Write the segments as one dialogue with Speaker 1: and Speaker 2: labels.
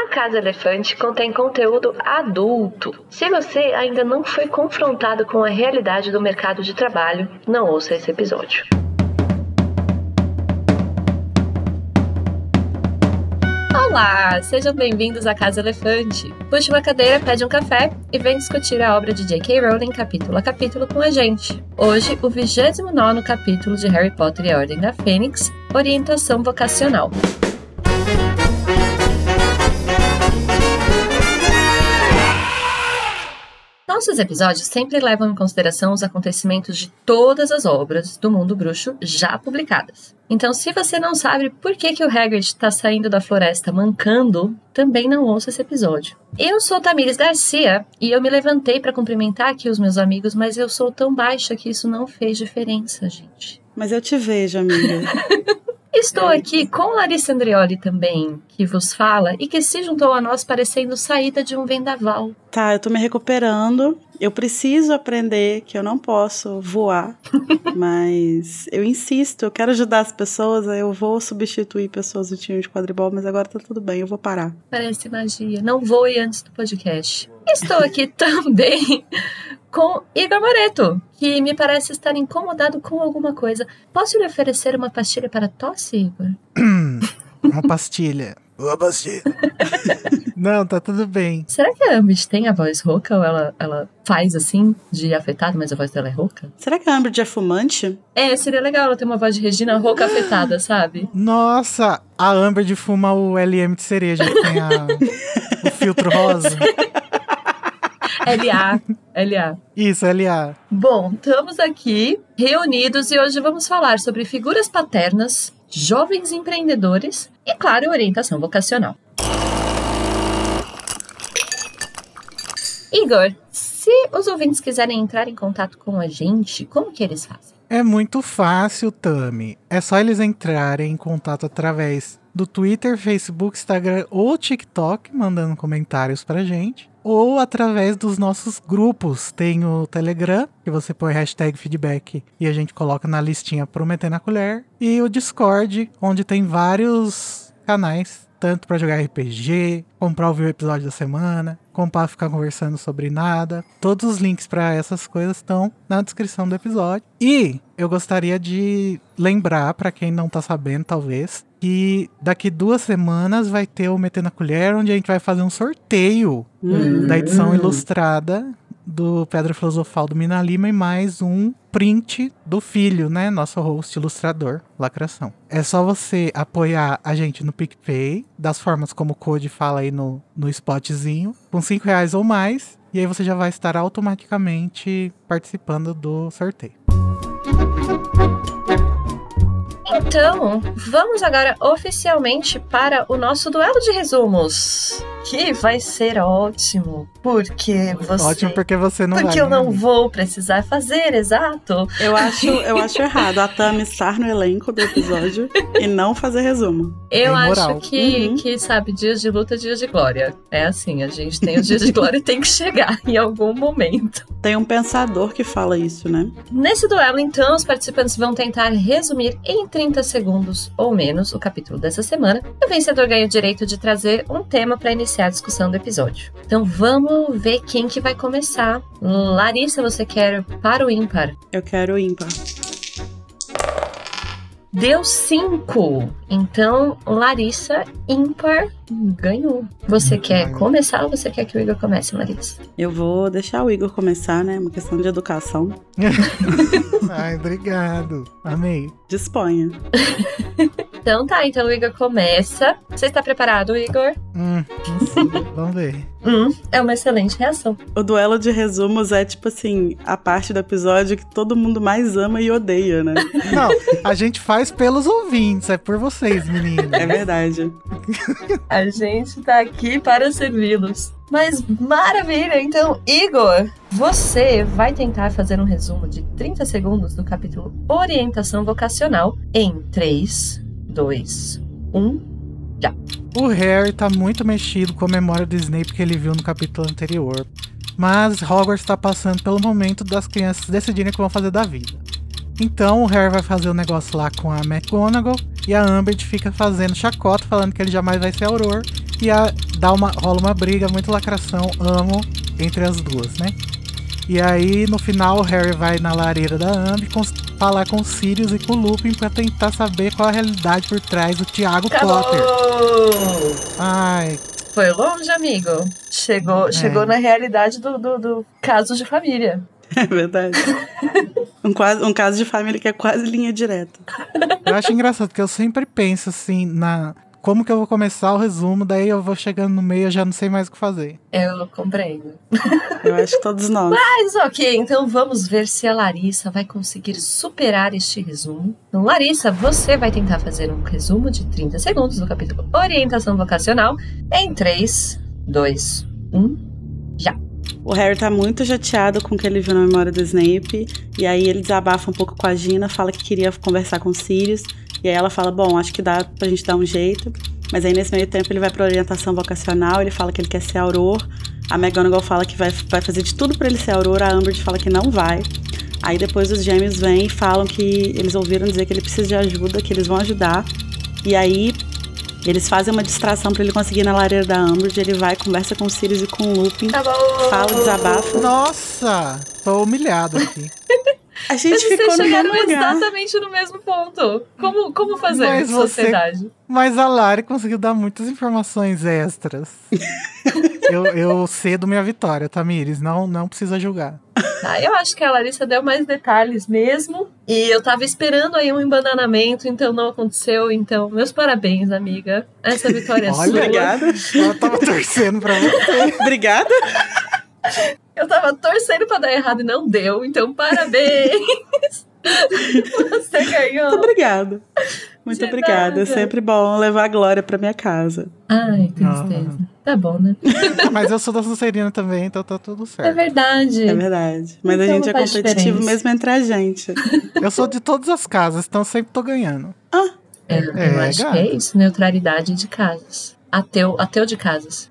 Speaker 1: A Casa Elefante contém conteúdo adulto. Se você ainda não foi confrontado com a realidade do mercado de trabalho, não ouça esse episódio. Olá, sejam bem-vindos à Casa Elefante. Puxe uma cadeira, pede um café e vem discutir a obra de J.K. Rowling capítulo a capítulo com a gente. Hoje, o 29 capítulo de Harry Potter e a Ordem da Fênix, Orientação Vocacional. Nossos episódios sempre levam em consideração os acontecimentos de todas as obras do mundo bruxo já publicadas. Então, se você não sabe por que, que o Hagrid está saindo da floresta mancando, também não ouça esse episódio. Eu sou Tamires Garcia e eu me levantei para cumprimentar aqui os meus amigos, mas eu sou tão baixa que isso não fez diferença, gente.
Speaker 2: Mas eu te vejo, amiga.
Speaker 1: Estou aqui com Larissa Andrioli também, que vos fala e que se juntou a nós parecendo saída de um vendaval.
Speaker 2: Tá, eu tô me recuperando. Eu preciso aprender que eu não posso voar, mas eu insisto, eu quero ajudar as pessoas, eu vou substituir pessoas do time de quadribol, mas agora tá tudo bem, eu vou parar.
Speaker 1: Parece magia. Não voe antes do podcast. Estou aqui também com Igor Moreto, que me parece estar incomodado com alguma coisa. Posso lhe oferecer uma pastilha para tosse, Igor?
Speaker 3: uma pastilha. Uma pastilha. Não, tá tudo bem.
Speaker 1: Será que a Ambit tem a voz rouca ou ela, ela faz assim, de afetada, mas a voz dela é rouca?
Speaker 2: Será que a Ambit é fumante?
Speaker 1: É, seria legal ela ter uma voz de Regina rouca afetada, sabe?
Speaker 3: Nossa, a Amber de fuma o LM de cereja, que tem a, o filtro rosa.
Speaker 1: LA. LA.
Speaker 3: Isso, LA.
Speaker 1: Bom, estamos aqui reunidos e hoje vamos falar sobre figuras paternas, jovens empreendedores e, claro, orientação vocacional. Igor, se os ouvintes quiserem entrar em contato com a gente, como que eles fazem?
Speaker 3: É muito fácil, Tami. É só eles entrarem em contato através do Twitter, Facebook, Instagram ou TikTok, mandando comentários pra gente. Ou através dos nossos grupos. Tem o Telegram, que você põe hashtag feedback e a gente coloca na listinha Prometendo a Colher. E o Discord, onde tem vários canais tanto para jogar RPG, comprar ouvir o episódio da semana, comprar ficar conversando sobre nada. Todos os links para essas coisas estão na descrição do episódio. E eu gostaria de lembrar para quem não tá sabendo, talvez, que daqui duas semanas vai ter o Metendo a Colher, onde a gente vai fazer um sorteio uhum. da edição ilustrada do Pedra Filosofal do Mina Lima e mais um print do filho, né? Nosso host ilustrador, Lacração. É só você apoiar a gente no PicPay, das formas como o Code fala aí no, no spotzinho, com 5 reais ou mais, e aí você já vai estar automaticamente participando do sorteio. Thank you.
Speaker 1: Então, vamos agora oficialmente para o nosso duelo de resumos. Que vai ser ótimo, porque você.
Speaker 3: Ótimo porque você não
Speaker 1: Porque
Speaker 3: vai,
Speaker 1: eu não vou precisar fazer, exato.
Speaker 2: Eu acho, eu acho errado a Tami estar no elenco do episódio e não fazer resumo.
Speaker 1: Eu é acho que, uhum. que, sabe, dias de luta, dias de glória. É assim, a gente tem os dias de glória e tem que chegar em algum momento.
Speaker 2: Tem um pensador que fala isso, né?
Speaker 1: Nesse duelo, então, os participantes vão tentar resumir em 30 segundos ou menos o capítulo dessa semana. O vencedor ganha o direito de trazer um tema para iniciar a discussão do episódio. Então vamos ver quem que vai começar. Larissa, você quer para o ímpar?
Speaker 2: Eu quero o ímpar.
Speaker 1: Deu 5. Então, Larissa, ímpar, ganhou. Você quer começar ou você quer que o Igor comece, Larissa?
Speaker 2: Eu vou deixar o Igor começar, né? Uma questão de educação.
Speaker 3: Ai, obrigado. Amei.
Speaker 2: Disponha.
Speaker 1: então tá, então o Igor começa. Você está preparado, Igor?
Speaker 3: Hum, vamos ver.
Speaker 1: Hum, é uma excelente reação.
Speaker 2: O duelo de resumos é tipo assim, a parte do episódio que todo mundo mais ama e odeia, né?
Speaker 3: Não, a gente faz pelos ouvintes, é por vocês, meninos.
Speaker 2: É verdade.
Speaker 1: a gente tá aqui para servi-los. Mas maravilha! Então, Igor, você vai tentar fazer um resumo de 30 segundos do capítulo Orientação Vocacional em 3, 2, 1, já.
Speaker 3: O Harry tá muito mexido com a memória do Snape que ele viu no capítulo anterior. Mas Hogwarts está passando pelo momento das crianças decidirem o que vão fazer da vida. Então o Harry vai fazer o um negócio lá com a McGonagall e a Umbridge fica fazendo chacota, falando que ele jamais vai ser Auror E a, dá uma, rola uma briga, muito lacração, amo, entre as duas, né? E aí, no final, o Harry vai na lareira da Ambi falar com o Sirius e com o Lupin pra tentar saber qual a realidade por trás do Tiago Potter. Ai.
Speaker 1: Foi longe, amigo. Chegou, é. chegou na realidade do, do, do caso de família.
Speaker 2: É verdade. um, quase, um caso de família que é quase linha direta.
Speaker 3: Eu acho engraçado, porque eu sempre penso assim na como que eu vou começar o resumo, daí eu vou chegando no meio, eu já não sei mais o que fazer.
Speaker 1: Eu compreendo.
Speaker 2: Eu acho que todos nós.
Speaker 1: Mas ok, então vamos ver se a Larissa vai conseguir superar este resumo. Então, Larissa, você vai tentar fazer um resumo de 30 segundos do capítulo Orientação Vocacional em 3, 2, 1, já.
Speaker 2: O Harry tá muito chateado com o que ele viu na memória do Snape, e aí ele desabafa um pouco com a Gina, fala que queria conversar com o Sirius, e aí ela fala: Bom, acho que dá pra gente dar um jeito. Mas aí nesse meio tempo ele vai pra orientação vocacional, ele fala que ele quer ser auror. A McGonagall fala que vai, vai fazer de tudo para ele ser auror, a Umbridge fala que não vai. Aí depois os gêmeos vêm e falam que eles ouviram dizer que ele precisa de ajuda, que eles vão ajudar. E aí eles fazem uma distração para ele conseguir ir na lareira da Umbridge. Ele vai, conversa com o Sirius e com o Lupin,
Speaker 1: tá
Speaker 2: fala, desabafa.
Speaker 3: Nossa, tô humilhado aqui.
Speaker 2: A gente Mas ficou vocês chegaram
Speaker 1: exatamente no mesmo ponto. Como, como fazer mas sociedade? Você,
Speaker 3: mas a Lari conseguiu dar muitas informações extras. eu, eu cedo minha vitória, Tamires. Não, não precisa julgar.
Speaker 1: Ah, eu acho que a Larissa deu mais detalhes mesmo. E eu tava esperando aí um embananamento, então não aconteceu. Então, meus parabéns, amiga. Essa vitória é sua.
Speaker 2: Obrigada.
Speaker 3: Eu tava torcendo pra você.
Speaker 2: Obrigada.
Speaker 1: Eu tava torcendo pra dar errado e não deu, então parabéns! Você ganhou!
Speaker 2: Muito obrigada. Muito De obrigada. Nada. É sempre bom levar a glória pra minha casa.
Speaker 1: Ai, tristeza. Ah. Tá bom, né?
Speaker 3: Mas eu sou da Sonserina também, então tá tudo certo.
Speaker 1: É verdade.
Speaker 2: É verdade. Mas então a gente é competitivo diferença. mesmo entre a gente.
Speaker 3: Eu sou de todas as casas, então sempre tô ganhando.
Speaker 2: Ah.
Speaker 1: É, é eu acho gato. que é isso, neutralidade de casas. Ateu, ateu de casas.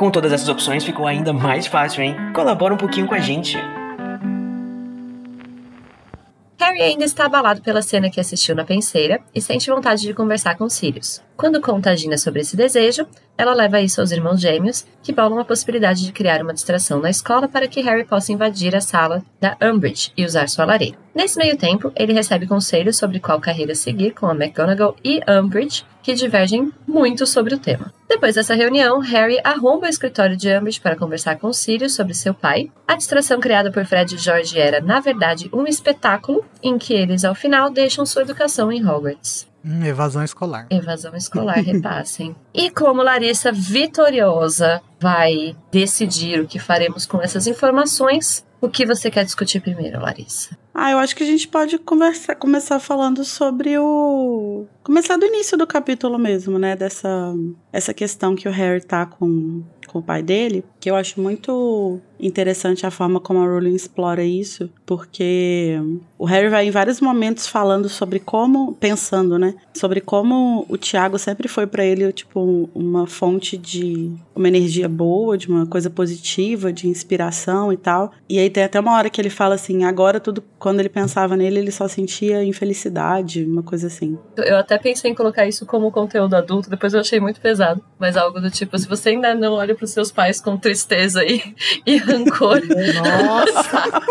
Speaker 4: Com todas essas opções ficou ainda mais fácil, hein? Colabora um pouquinho com a gente.
Speaker 1: Harry ainda está abalado pela cena que assistiu na penseira e sente vontade de conversar com Sirius. Quando conta a Gina sobre esse desejo, ela leva isso aos irmãos gêmeos, que bolam a possibilidade de criar uma distração na escola para que Harry possa invadir a sala da Umbridge e usar sua lareira. Nesse meio tempo, ele recebe conselhos sobre qual carreira seguir com a McGonagall e Umbridge, que divergem muito sobre o tema. Depois dessa reunião, Harry arromba o escritório de Umbridge para conversar com Sirius sobre seu pai. A distração criada por Fred e George era, na verdade, um espetáculo em que eles, ao final, deixam sua educação em Hogwarts.
Speaker 3: Hum, evasão escolar.
Speaker 1: Evasão escolar, repassem. e como Larissa vitoriosa vai decidir o que faremos com essas informações, o que você quer discutir primeiro, Larissa?
Speaker 2: Ah, eu acho que a gente pode conversar, começar falando sobre o. Começar do início do capítulo mesmo, né? Dessa essa questão que o Harry tá com, com o pai dele, que eu acho muito interessante a forma como a Rowling explora isso, porque o Harry vai em vários momentos falando sobre como, pensando, né, sobre como o Tiago sempre foi para ele tipo uma fonte de uma energia boa, de uma coisa positiva, de inspiração e tal. E aí tem até uma hora que ele fala assim, agora tudo quando ele pensava nele, ele só sentia infelicidade, uma coisa assim.
Speaker 1: Eu até pensei em colocar isso como conteúdo adulto, depois eu achei muito pesado, mas algo do tipo, se você ainda não olha para os seus pais com tristeza e, e rancor.
Speaker 3: Nossa!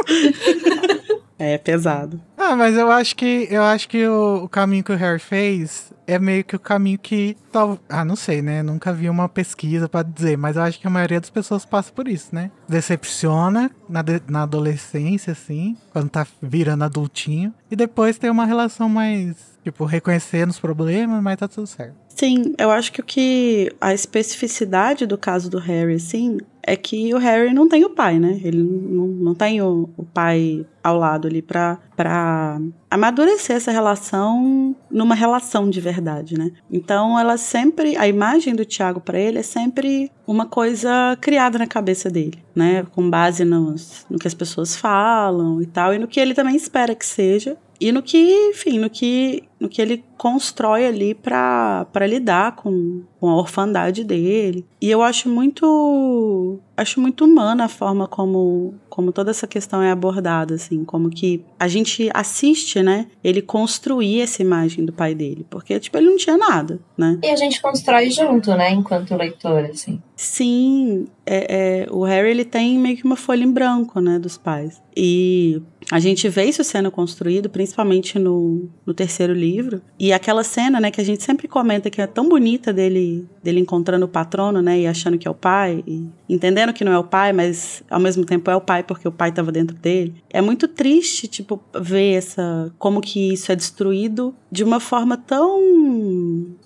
Speaker 2: é pesado.
Speaker 3: Ah, mas eu acho que eu acho que o, o caminho que o Harry fez é meio que o caminho que tal, ah, não sei, né? Nunca vi uma pesquisa para dizer, mas eu acho que a maioria das pessoas passa por isso, né? Decepciona na, de, na adolescência, assim, quando tá virando adultinho, e depois tem uma relação mais, tipo, reconhecendo os problemas, mas tá tudo certo.
Speaker 2: Sim, eu acho que o que a especificidade do caso do Harry, assim, é que o Harry não tem o pai, né? Ele não, não tem o, o pai ao lado ali para para amadurecer essa relação numa relação de verdade, né? Então ela sempre a imagem do Tiago para ele é sempre uma coisa criada na cabeça dele, né? Com base nos, no que as pessoas falam e tal e no que ele também espera que seja e no que, enfim, no que, no que ele constrói ali para lidar com, com a orfandade dele. E eu acho muito acho muito humana a forma como como toda essa questão é abordada assim, como que a gente assiste, né, ele construir essa imagem do pai dele, porque tipo ele não tinha nada, né?
Speaker 1: E a gente constrói junto, né, enquanto leitor, assim.
Speaker 2: Sim, é, é, o Harry ele tem meio que uma folha em branco, né, dos pais. E a gente vê isso sendo construído, principalmente no, no terceiro livro. E aquela cena, né, que a gente sempre comenta que é tão bonita dele, dele encontrando o patrono, né, e achando que é o pai, e entendendo que não é o pai, mas ao mesmo tempo é o pai porque o pai estava dentro dele. É muito triste, tipo, ver essa como que isso é destruído de uma forma tão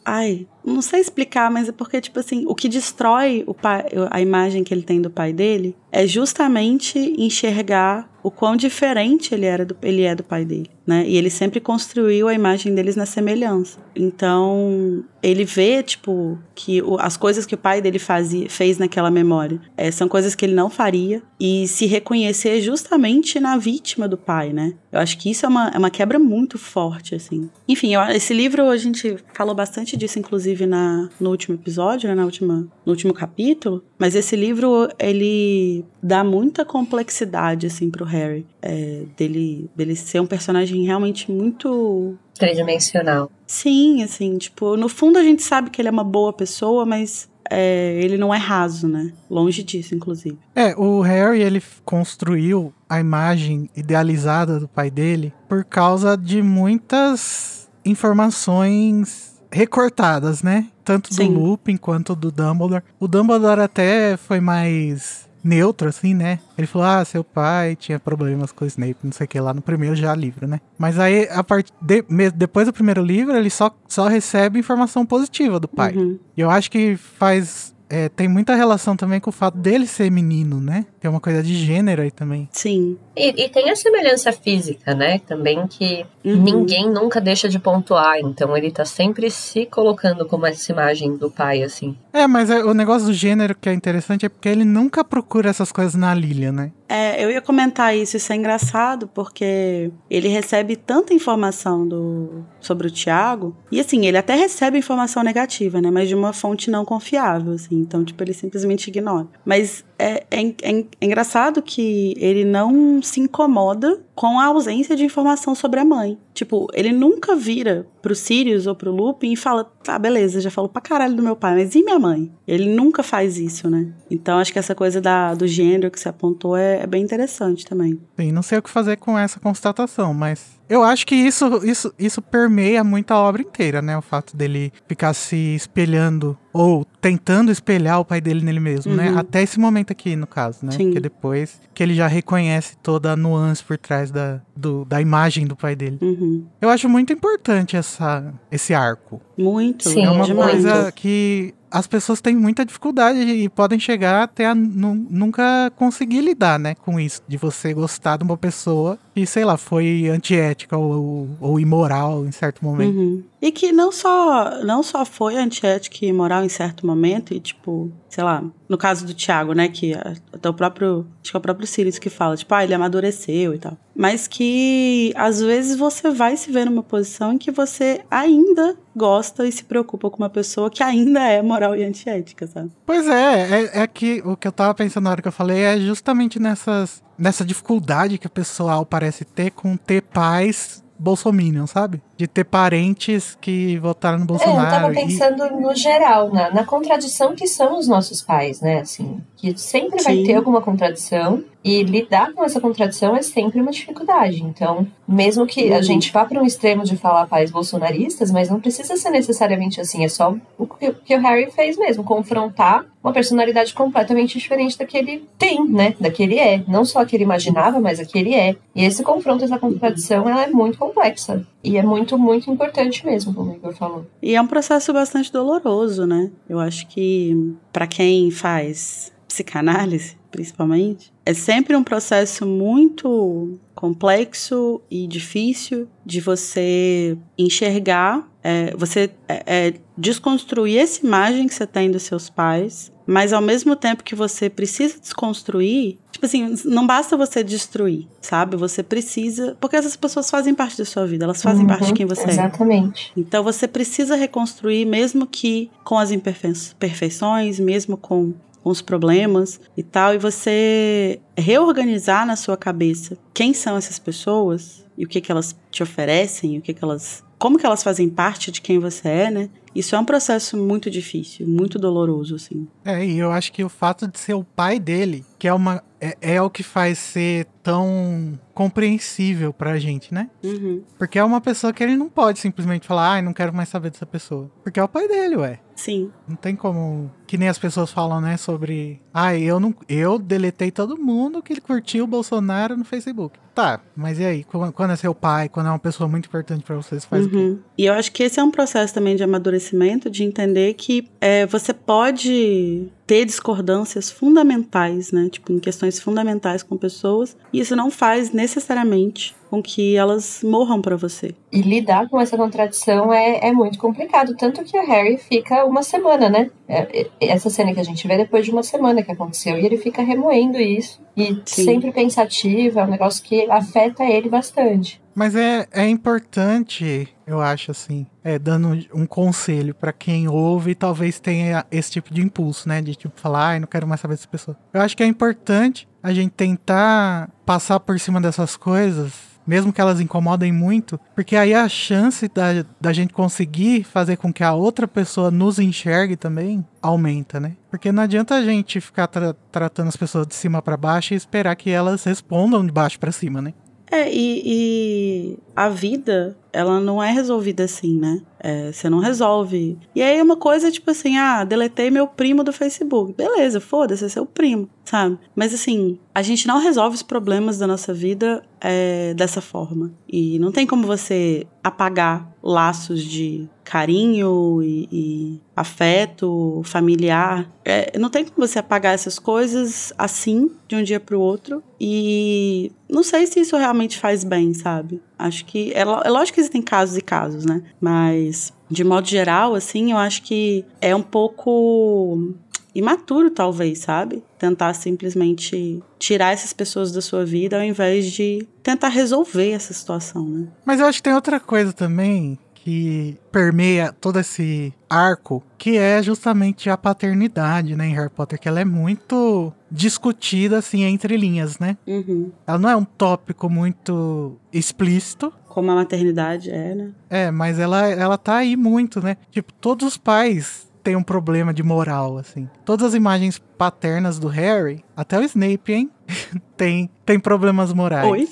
Speaker 2: ai, não sei explicar, mas é porque, tipo assim, o que destrói o pai, a imagem que ele tem do pai dele é justamente enxergar o quão diferente ele era do, ele é do pai dele, né? E ele sempre construiu a imagem deles na semelhança. Então, ele vê, tipo, que o, as coisas que o pai dele fazia, fez naquela memória é, são coisas que ele não faria e se reconhecer justamente na vítima do pai, né? Eu acho que isso é uma, é uma quebra muito forte, assim. Enfim, eu, esse livro a gente falou bastante disso, inclusive, na, no último episódio, né? Na última, no último capítulo. Mas esse livro, ele dá muita complexidade, assim, pro Harry. É, dele, dele ser um personagem realmente muito
Speaker 1: tridimensional.
Speaker 2: Sim, assim, tipo, no fundo a gente sabe que ele é uma boa pessoa, mas é, ele não é raso, né? Longe disso, inclusive.
Speaker 3: É, o Harry, ele construiu a imagem idealizada do pai dele por causa de muitas informações recortadas, né? Tanto Sim. do Lupin quanto do Dumbledore. O Dumbledore até foi mais neutro, assim, né? Ele falou, ah, seu pai tinha problemas com o Snape, não sei o que, lá no primeiro já livro, né? Mas aí, a part... De... depois do primeiro livro, ele só, só recebe informação positiva do pai. Uhum. E eu acho que faz é, tem muita relação também com o fato dele ser menino, né? Tem uma coisa de gênero aí também.
Speaker 2: Sim.
Speaker 1: E, e tem a semelhança física, né? Também que uhum. ninguém nunca deixa de pontuar. Então ele tá sempre se colocando como essa imagem do pai, assim.
Speaker 3: É, mas é, o negócio do gênero que é interessante é porque ele nunca procura essas coisas na Lilia, né?
Speaker 2: É, eu ia comentar isso, isso é engraçado, porque ele recebe tanta informação do, sobre o Tiago, e assim, ele até recebe informação negativa, né? Mas de uma fonte não confiável, assim. Então, tipo, ele simplesmente ignora. Mas é, é, é, é engraçado que ele não se incomoda com a ausência de informação sobre a mãe. Tipo, ele nunca vira pro Sirius ou pro Lupin e fala, tá, beleza, já falou pra caralho do meu pai, mas e minha mãe? Ele nunca faz isso, né? Então acho que essa coisa da, do gênero que você apontou é, é bem interessante também.
Speaker 3: Sim, não sei o que fazer com essa constatação, mas eu acho que isso, isso, isso permeia muito a obra inteira, né? O fato dele ficar se espelhando ou tentando espelhar o pai dele nele mesmo, né? uhum. né? Até esse momento aqui, no caso, né? Sim. Porque depois que ele já reconhece toda a nuance por trás da, do, da imagem do pai dele.
Speaker 2: Uhum.
Speaker 3: Eu acho muito importante essa, esse arco.
Speaker 2: Muito.
Speaker 3: Sim, é uma demais. coisa que as pessoas têm muita dificuldade e podem chegar até a nunca conseguir lidar, né, com isso. De você gostar de uma pessoa que, sei lá, foi antiética ou, ou imoral em certo momento.
Speaker 2: Uhum. E que não só, não só foi antiética e imoral em certo momento, e tipo, sei lá, no caso do Thiago, né, que até o próprio, acho que é o próprio Sirius que fala, tipo, ah, ele amadureceu e tal. Mas que às vezes você vai se ver numa posição em que você ainda gosta e se preocupa com uma pessoa que ainda é moral e antiética, sabe?
Speaker 3: Pois é, é, é que o que eu tava pensando na hora que eu falei é justamente nessas nessa dificuldade que o pessoal parece ter com ter pais bolsominion, sabe? De ter parentes que votaram no Bolsonaro. É, eu
Speaker 1: tava pensando e... no geral, na, na contradição que são os nossos pais, né? Assim, que sempre Sim. vai ter alguma contradição e lidar com essa contradição é sempre uma dificuldade. Então, mesmo que uhum. a gente vá para um extremo de falar pais bolsonaristas, mas não precisa ser necessariamente assim. É só o que, o Harry fez mesmo, confrontar uma personalidade completamente diferente da que ele tem, né? Da que ele é. Não só a que ele imaginava, mas a que ele é. E esse confronto, essa contradição, ela é muito complexa. E é muito, muito importante mesmo, como o Igor falou.
Speaker 2: E é um processo bastante doloroso, né? Eu acho que para quem faz psicanálise, principalmente, é sempre um processo muito complexo e difícil de você enxergar, é, você é, é, desconstruir essa imagem que você tem dos seus pais, mas ao mesmo tempo que você precisa desconstruir, tipo assim, não basta você destruir, sabe? Você precisa, porque essas pessoas fazem parte da sua vida, elas fazem
Speaker 1: Uhum,
Speaker 2: parte de quem você é.
Speaker 1: Exatamente.
Speaker 2: Então você precisa reconstruir, mesmo que com as imperfeições, mesmo com, com os problemas e tal, e você reorganizar na sua cabeça quem são essas pessoas e o que, que elas te oferecem, o que, que elas. como que elas fazem parte de quem você é, né? Isso é um processo muito difícil, muito doloroso, assim.
Speaker 3: É, e eu acho que o fato de ser o pai dele, que é uma. É, é o que faz ser tão compreensível pra gente, né?
Speaker 2: Uhum.
Speaker 3: Porque é uma pessoa que ele não pode simplesmente falar, ai, não quero mais saber dessa pessoa. Porque é o pai dele, ué.
Speaker 2: Sim.
Speaker 3: Não tem como. Que nem as pessoas falam, né? Sobre. Ai, eu não. Eu deletei todo mundo que curtiu o Bolsonaro no Facebook. Tá, mas e aí? Quando é seu pai, quando é uma pessoa muito importante pra você, você faz o quê?
Speaker 2: Uhum. E eu acho que esse é um processo também de amadurecimento, de entender que é, você pode ter discordâncias fundamentais, né? Tipo, em questões fundamentais com pessoas, e isso não faz necessariamente com que elas morram pra você.
Speaker 1: E lidar com essa contradição é, é muito complicado. Tanto que o Harry fica uma semana, né? É, é, essa cena que a gente vê depois de uma semana que aconteceu. E ele fica remoendo isso. E
Speaker 2: Sim.
Speaker 1: sempre pensativo. É um negócio que afeta ele bastante.
Speaker 3: Mas é, é importante, eu acho assim, é, dando um conselho pra quem ouve e talvez tenha esse tipo de impulso, né? De tipo falar, ai, não quero mais saber dessa pessoa. Eu acho que é importante a gente tentar passar por cima dessas coisas, mesmo que elas incomodem muito, porque aí a chance da, da gente conseguir fazer com que a outra pessoa nos enxergue também aumenta, né? Porque não adianta a gente ficar tra- tratando as pessoas de cima pra baixo e esperar que elas respondam de baixo pra cima, né?
Speaker 2: É, e, e a vida, ela não é resolvida assim, né? É, você não resolve. E aí uma coisa tipo assim, ah, deletei meu primo do Facebook. Beleza, foda-se, é seu primo, sabe? Mas assim, a gente não resolve os problemas da nossa vida é, dessa forma. E não tem como você apagar laços de carinho e, e afeto familiar. É, não tem como você apagar essas coisas assim, de um dia pro outro. E não sei se isso realmente faz bem, sabe? Acho que. É, é lógico que existem casos e casos, né? Mas, de modo geral, assim, eu acho que é um pouco imaturo, talvez, sabe? Tentar simplesmente tirar essas pessoas da sua vida ao invés de tentar resolver essa situação, né?
Speaker 3: Mas eu acho que tem outra coisa também que permeia todo esse arco, que é justamente a paternidade, né, em Harry Potter, que ela é muito discutida, assim, entre linhas, né?
Speaker 2: Uhum.
Speaker 3: Ela não é um tópico muito explícito,
Speaker 2: Como a maternidade é, né?
Speaker 3: é, mas ela, ela tá aí muito, né? Tipo, todos os pais têm um problema de moral, assim. Todas as imagens paternas do Harry, até o Snape, hein? tem, tem problemas morais.
Speaker 2: Oi?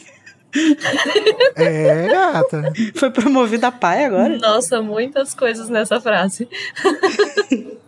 Speaker 3: É, gata.
Speaker 2: Foi promovida a pai agora?
Speaker 1: Nossa, muitas coisas nessa frase.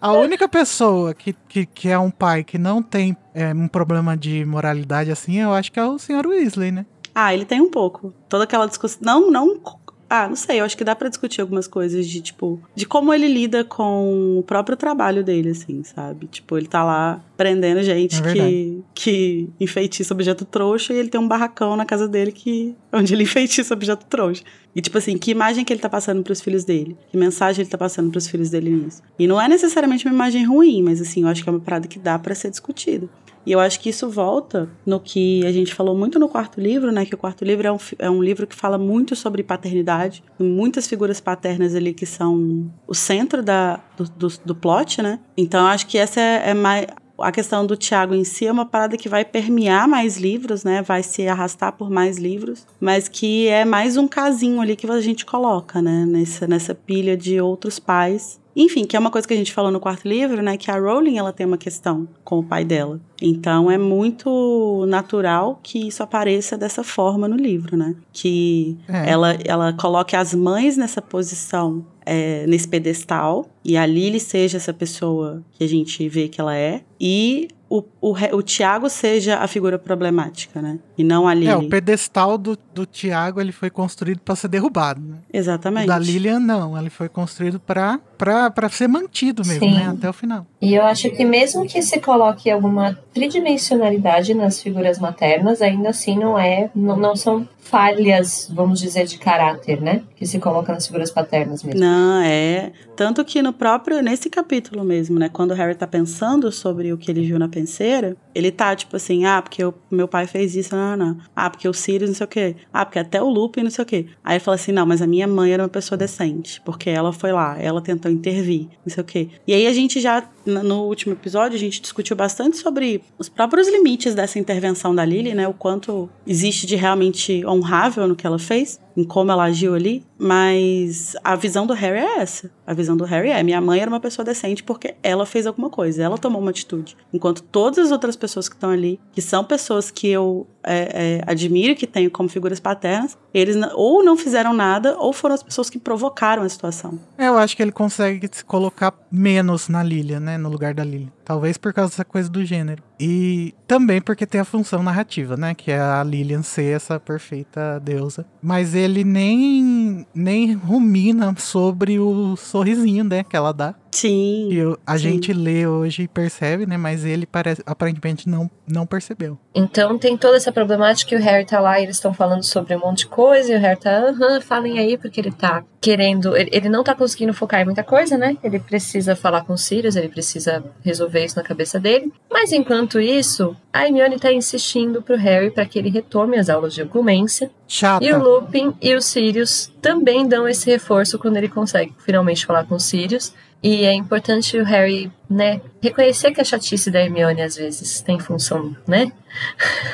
Speaker 3: A única pessoa que, que, que é um pai que não tem é, um problema de moralidade assim, eu acho que é o Sr. Weasley, né?
Speaker 2: Ah, ele tem um pouco. Toda aquela discussão. Não, não. Ah, não sei, eu acho que dá pra discutir algumas coisas de, tipo, de como ele lida com o próprio trabalho dele, assim, sabe? Tipo, ele tá lá prendendo gente
Speaker 3: É
Speaker 2: que, que enfeitiça objeto trouxa e ele tem um barracão na casa dele que onde ele enfeitiça objeto trouxa. E, tipo assim, que imagem que ele tá passando pros filhos dele? Que mensagem ele tá passando pros filhos dele nisso? E não é necessariamente uma imagem ruim, mas, assim, eu acho que é uma parada que dá pra ser discutida. E eu acho que isso volta no que a gente falou muito no quarto livro, né? Que o quarto livro é um, é um livro que fala muito sobre paternidade. Muitas figuras paternas ali que são o centro da, do, do, do plot, né? Então eu acho que essa é, é mais. A questão do Tiago em si é uma parada que vai permear mais livros, né? Vai se arrastar por mais livros, mas que é mais um casinho ali que a gente coloca, né? Nessa, nessa pilha de outros pais enfim, que é uma coisa que a gente falou no quarto livro, né? Que a Rowling ela tem uma questão com o pai dela. Então é muito natural que isso apareça dessa forma no livro, né? Que
Speaker 3: É.
Speaker 2: ela, ela coloque as mães nessa posição, é, nesse pedestal, e a Lily seja essa pessoa que a gente vê que ela é, e o, o, o Tiago seja a figura problemática, né? E não a Lily.
Speaker 3: É, o pedestal do, do Tiago ele foi construído pra ser derrubado, né? O
Speaker 2: Exatamente.
Speaker 3: da Lilian não, ele foi construído pra pra, pra ser mantido mesmo,
Speaker 1: Sim.
Speaker 3: né? Até o final.
Speaker 1: E eu acho que mesmo que se coloque alguma tridimensionalidade nas figuras maternas, ainda assim não é, não, não são falhas, vamos dizer, de caráter, né? Que se coloca nas figuras paternas mesmo.
Speaker 2: Não, é. Tanto que no próprio, nesse capítulo mesmo, né? Quando o Harry tá pensando sobre o que ele viu na penseira, ele tá tipo assim, ah, porque o meu pai fez isso, não, não, não. Ah, porque o Sirius não sei o quê. Ah, porque até o Lupin não sei o quê. Aí ele fala assim, não, mas a minha mãe era uma pessoa decente, porque ela foi lá, ela tentou intervir, não sei o quê. E aí a gente já, no último episódio, a gente discutiu bastante sobre os próprios limites dessa intervenção da Lily, né? O quanto existe de realmente honrável no que ela fez, em como ela agiu ali, mas a visão do Harry é essa. A visão do Harry é: minha mãe era uma pessoa decente porque ela fez alguma coisa, ela tomou uma atitude. Enquanto todas as outras pessoas que estão ali, que são pessoas que eu é, é, admiro que tenho como figuras paternas, eles ou não fizeram nada, ou foram as pessoas que provocaram a situação.
Speaker 3: É, Eu acho que ele consegue se colocar menos na Lilia, né? No lugar da Lilia. Talvez por causa dessa coisa do gênero. E também porque tem a função narrativa, né? Que é a Lilian ser essa perfeita deusa. Mas ele nem, nem rumina sobre o sorrisinho, né? Que ela dá.
Speaker 2: Sim.
Speaker 3: E a
Speaker 2: Sim.
Speaker 3: gente lê hoje e percebe, né? Mas ele parece, aparentemente não, não percebeu.
Speaker 1: Então tem toda essa problemática que o Harry tá lá e eles estão falando sobre um monte de coisa, e o Harry tá, aham, falem aí, porque ele tá querendo. Ele, ele não tá conseguindo focar em muita coisa, né? Ele precisa falar com o Sirius, ele precisa resolver isso na cabeça dele. Mas enquanto isso, a Hermione tá insistindo pro Harry para que ele retome as aulas de oclumência.
Speaker 3: Chata.
Speaker 1: E o Lupin e o Sirius também dão esse reforço quando ele consegue finalmente falar com o Sirius. E é importante o Harry, né, reconhecer que a chatice da Hermione às vezes tem função, né?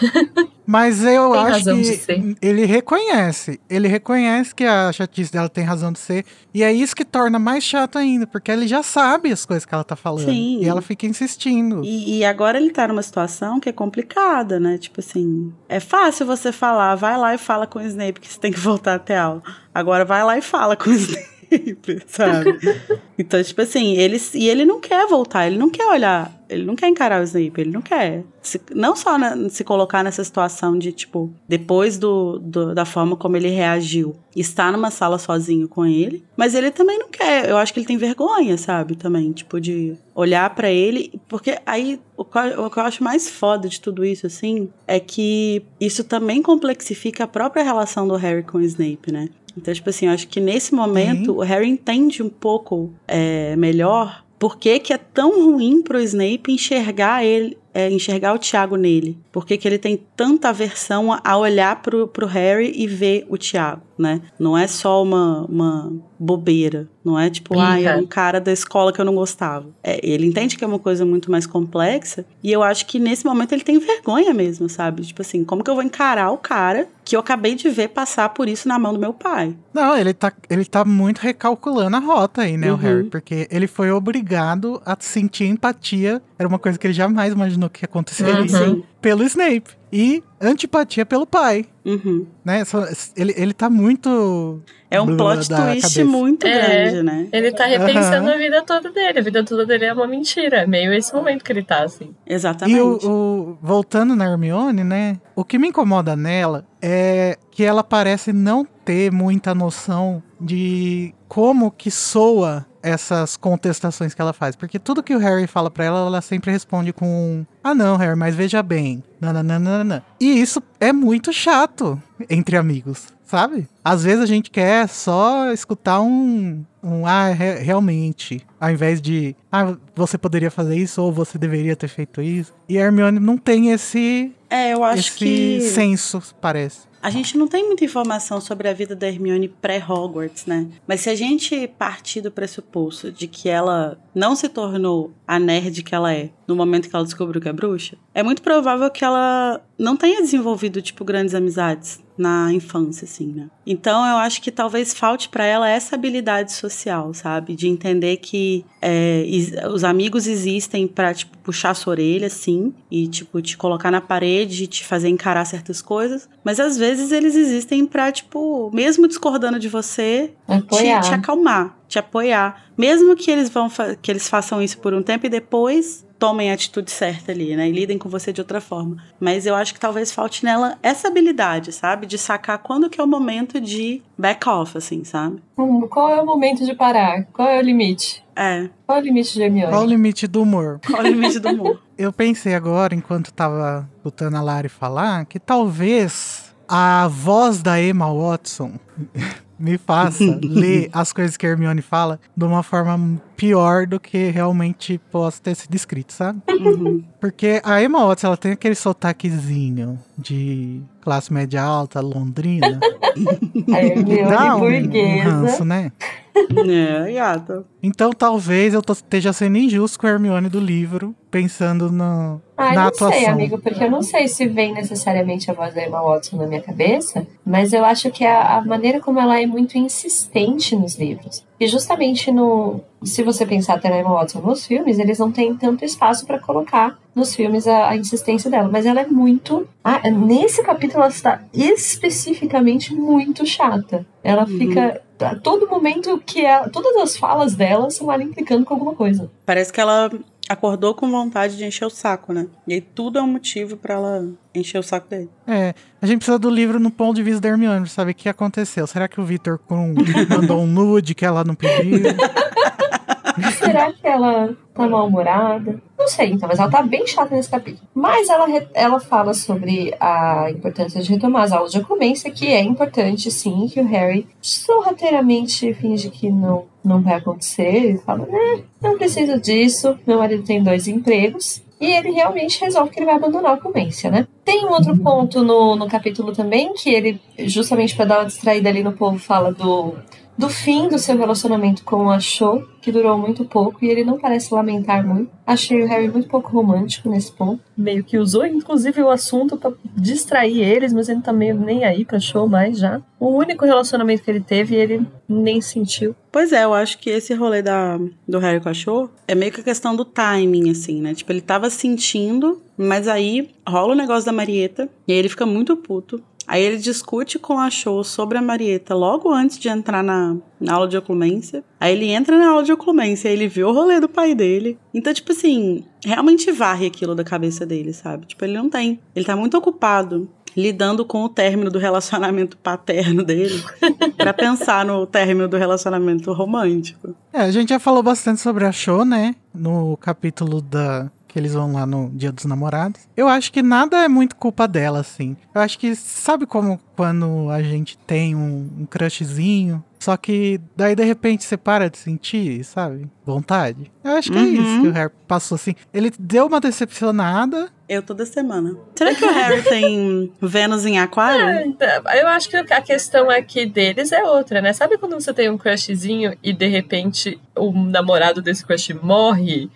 Speaker 3: Mas eu
Speaker 1: Tem
Speaker 3: acho
Speaker 1: razão
Speaker 3: que
Speaker 1: de ser.
Speaker 3: ele reconhece. Ele reconhece que a chatice dela tem razão de ser. E é isso que torna mais chato ainda, porque ele já sabe as coisas que ela tá falando.
Speaker 2: Sim.
Speaker 3: E ela fica insistindo.
Speaker 2: E, e agora ele tá numa situação que é complicada, né? Tipo assim, é fácil você falar, vai lá e fala com o Snape que você tem que voltar até aula. Agora vai lá e fala com o Snape, sabe? então, tipo assim, ele, e ele não quer voltar, ele não quer olhar, ele não quer encarar o Snape, ele não quer. Se- não só na- se colocar nessa situação de, tipo, depois do, do- da forma como ele reagiu, estar numa sala sozinho com ele, mas ele também não quer. Eu acho que ele tem vergonha, sabe? Também, tipo, de olhar pra ele, porque aí o que, eu- o que eu acho mais foda de tudo isso, assim, é que isso também complexifica a própria relação do Harry com o Snape, né? Então, tipo assim, eu acho que nesse momento o Harry entende um pouco é, melhor por que, que é tão ruim pro Snape enxergar ele, é, enxergar o Tiago nele. Por que, que ele tem tanta aversão a, olhar pro, pro Harry e ver o Tiago, né? Não é só uma, uma bobeira. Não é tipo, ah, é um cara da escola que eu não gostava. É, ele entende que é uma coisa muito mais complexa. E eu acho que nesse momento ele tem vergonha mesmo, sabe? Tipo assim, como que eu vou encarar o cara que eu acabei de ver passar por isso na mão do meu pai?
Speaker 3: Não, ele tá, ele tá muito recalculando a rota aí, né, o
Speaker 2: Uhum.
Speaker 3: Harry? Porque ele foi obrigado a sentir empatia. Era uma coisa que ele jamais imaginou que aconteceria.
Speaker 1: Uhum.
Speaker 3: Pelo Snape. E antipatia pelo pai.
Speaker 2: Uhum.
Speaker 3: Né? Só- Ele, ele tá muito.
Speaker 2: É um plot twist
Speaker 3: cabeça.
Speaker 2: muito
Speaker 1: É.
Speaker 2: grande, né?
Speaker 1: Ele tá repensando
Speaker 3: Aham.
Speaker 1: a vida toda dele. A vida toda dele é uma mentira. É meio esse momento que ele tá, assim.
Speaker 2: Exatamente.
Speaker 3: E o, o- voltando na Hermione, né? O que me incomoda nela é que ela parece não ter muita noção de como que soa essas contestações que ela faz. Porque tudo que o Harry fala pra ela, ela sempre responde com Ah não, Harry, mas veja bem. Nananana. E isso é muito chato entre amigos, sabe? Às vezes a gente quer só escutar um, um ah, re- realmente, ao invés de ah, você poderia fazer isso ou você deveria ter feito isso. E a Hermione não tem esse
Speaker 2: É, eu acho
Speaker 3: esse
Speaker 2: que
Speaker 3: senso, parece.
Speaker 2: A gente não tem muita informação sobre a vida da Hermione pré-Hogwarts, né? Mas se a gente partir do pressuposto de que ela não se tornou a nerd que ela é no momento que ela descobriu que é bruxa, é muito provável que ela não tenha desenvolvido, tipo, grandes amizades na infância, assim, né? Então eu acho que talvez falte pra ela essa habilidade social, sabe? De entender que é, os amigos existem pra, tipo, puxar sua orelha, sim, e, tipo, te colocar na parede te fazer encarar certas coisas, mas às vezes eles existem pra, tipo, mesmo discordando de você, te, te acalmar, te apoiar. Mesmo que eles vão que eles façam isso por um tempo e depois tomem a atitude certa ali, né? E lidem com você de outra forma. Mas eu acho que talvez falte nela essa habilidade, sabe? De sacar quando que é o momento de back off, assim, sabe?
Speaker 1: Hum, qual é o momento de parar? Qual é o limite?
Speaker 2: É.
Speaker 1: Qual é o limite de Hermione?
Speaker 3: Qual o limite do humor?
Speaker 2: Qual é o limite do humor?
Speaker 3: Eu pensei agora, enquanto tava escutando a Lari falar, que talvez a voz da Emma Watson me faça ler as coisas que a Hermione fala de uma forma pior do que realmente possa ter sido escrito, sabe?
Speaker 2: Uhum.
Speaker 3: Porque a Emma Watson, ela tem aquele sotaquezinho de classe média alta, londrina.
Speaker 1: A Hermione
Speaker 3: Dá um, um
Speaker 1: burguesa.
Speaker 3: ranço, né?
Speaker 2: É, gata.
Speaker 3: Então talvez eu esteja sendo injusto com a Hermione do livro, pensando no, Na
Speaker 1: não
Speaker 3: atuação.
Speaker 1: sei, amigo, porque eu não sei se vem necessariamente a voz da Emma Watson na minha cabeça, mas eu acho que é a, a maneira como ela é muito insistente nos livros. E justamente no. Se você pensar até na Emma Watson nos filmes, eles não têm tanto espaço para colocar nos filmes a, a insistência dela. Mas ela é muito. Ah, nesse capítulo ela está especificamente muito chata. Ela fica. A todo momento que ela, todas as falas dela são ela implicando com alguma coisa.
Speaker 2: Parece que ela acordou com vontade de encher o saco, né? E aí tudo é um motivo pra ela encher o saco dele.
Speaker 3: É, a gente precisa do livro no ponto de vista da Hermione, pra saber o que aconteceu. Será que o Victor Krum mandou um nude que ela não pediu?
Speaker 1: Será que ela tá mal-humorada? Não sei, então, mas ela tá bem chata nesse capítulo. Mas ela, ela fala sobre a importância de retomar as aulas de ocumência, que é importante, sim, que o Harry sorrateiramente finge que não, não vai acontecer. Ele fala, né, não preciso disso, meu marido tem dois empregos. E ele realmente resolve que ele vai abandonar a ocumência, né? Tem um outro ponto no, no capítulo também, que ele, justamente pra dar uma distraída ali no povo, fala do do fim do seu relacionamento com a Cho, que durou muito pouco, e ele não parece lamentar muito. Achei o Harry muito pouco romântico nesse ponto. Meio que usou, inclusive, o assunto pra distrair eles, mas ele tá meio nem aí pra Cho mais já. O único relacionamento que ele teve, ele nem sentiu.
Speaker 2: Pois é, eu acho que esse rolê da, do Harry com a Cho é meio que a questão do timing, assim, né? Tipo, ele tava sentindo, mas aí rola o negócio da Marieta, e aí ele fica muito puto. Aí ele discute com a Cho sobre a Marieta logo antes de entrar na, na aula de oclumência. Aí ele entra na aula de oclumência, ele vê o rolê do pai dele. Então, tipo assim, realmente varre aquilo da cabeça dele, sabe? Tipo, ele não tem. Ele tá muito ocupado lidando com o término do relacionamento paterno dele pra pensar no término do relacionamento romântico.
Speaker 3: É, a gente já falou bastante sobre a Show, né? No capítulo da. Que eles vão lá no Dia dos Namorados. Eu acho que nada é muito culpa dela, assim. Eu acho que, sabe como quando a gente tem um, um crushzinho, só que daí de repente você para de sentir, sabe? Vontade. Eu acho que é
Speaker 2: Uhum.
Speaker 3: isso que o Harry passou, assim. Ele deu uma decepcionada.
Speaker 2: Eu toda semana. Será que o Harry tem Vênus em aquário?
Speaker 1: Eu acho que a questão aqui deles é outra, né? Sabe quando você tem um crushzinho e de repente o namorado desse crush morre?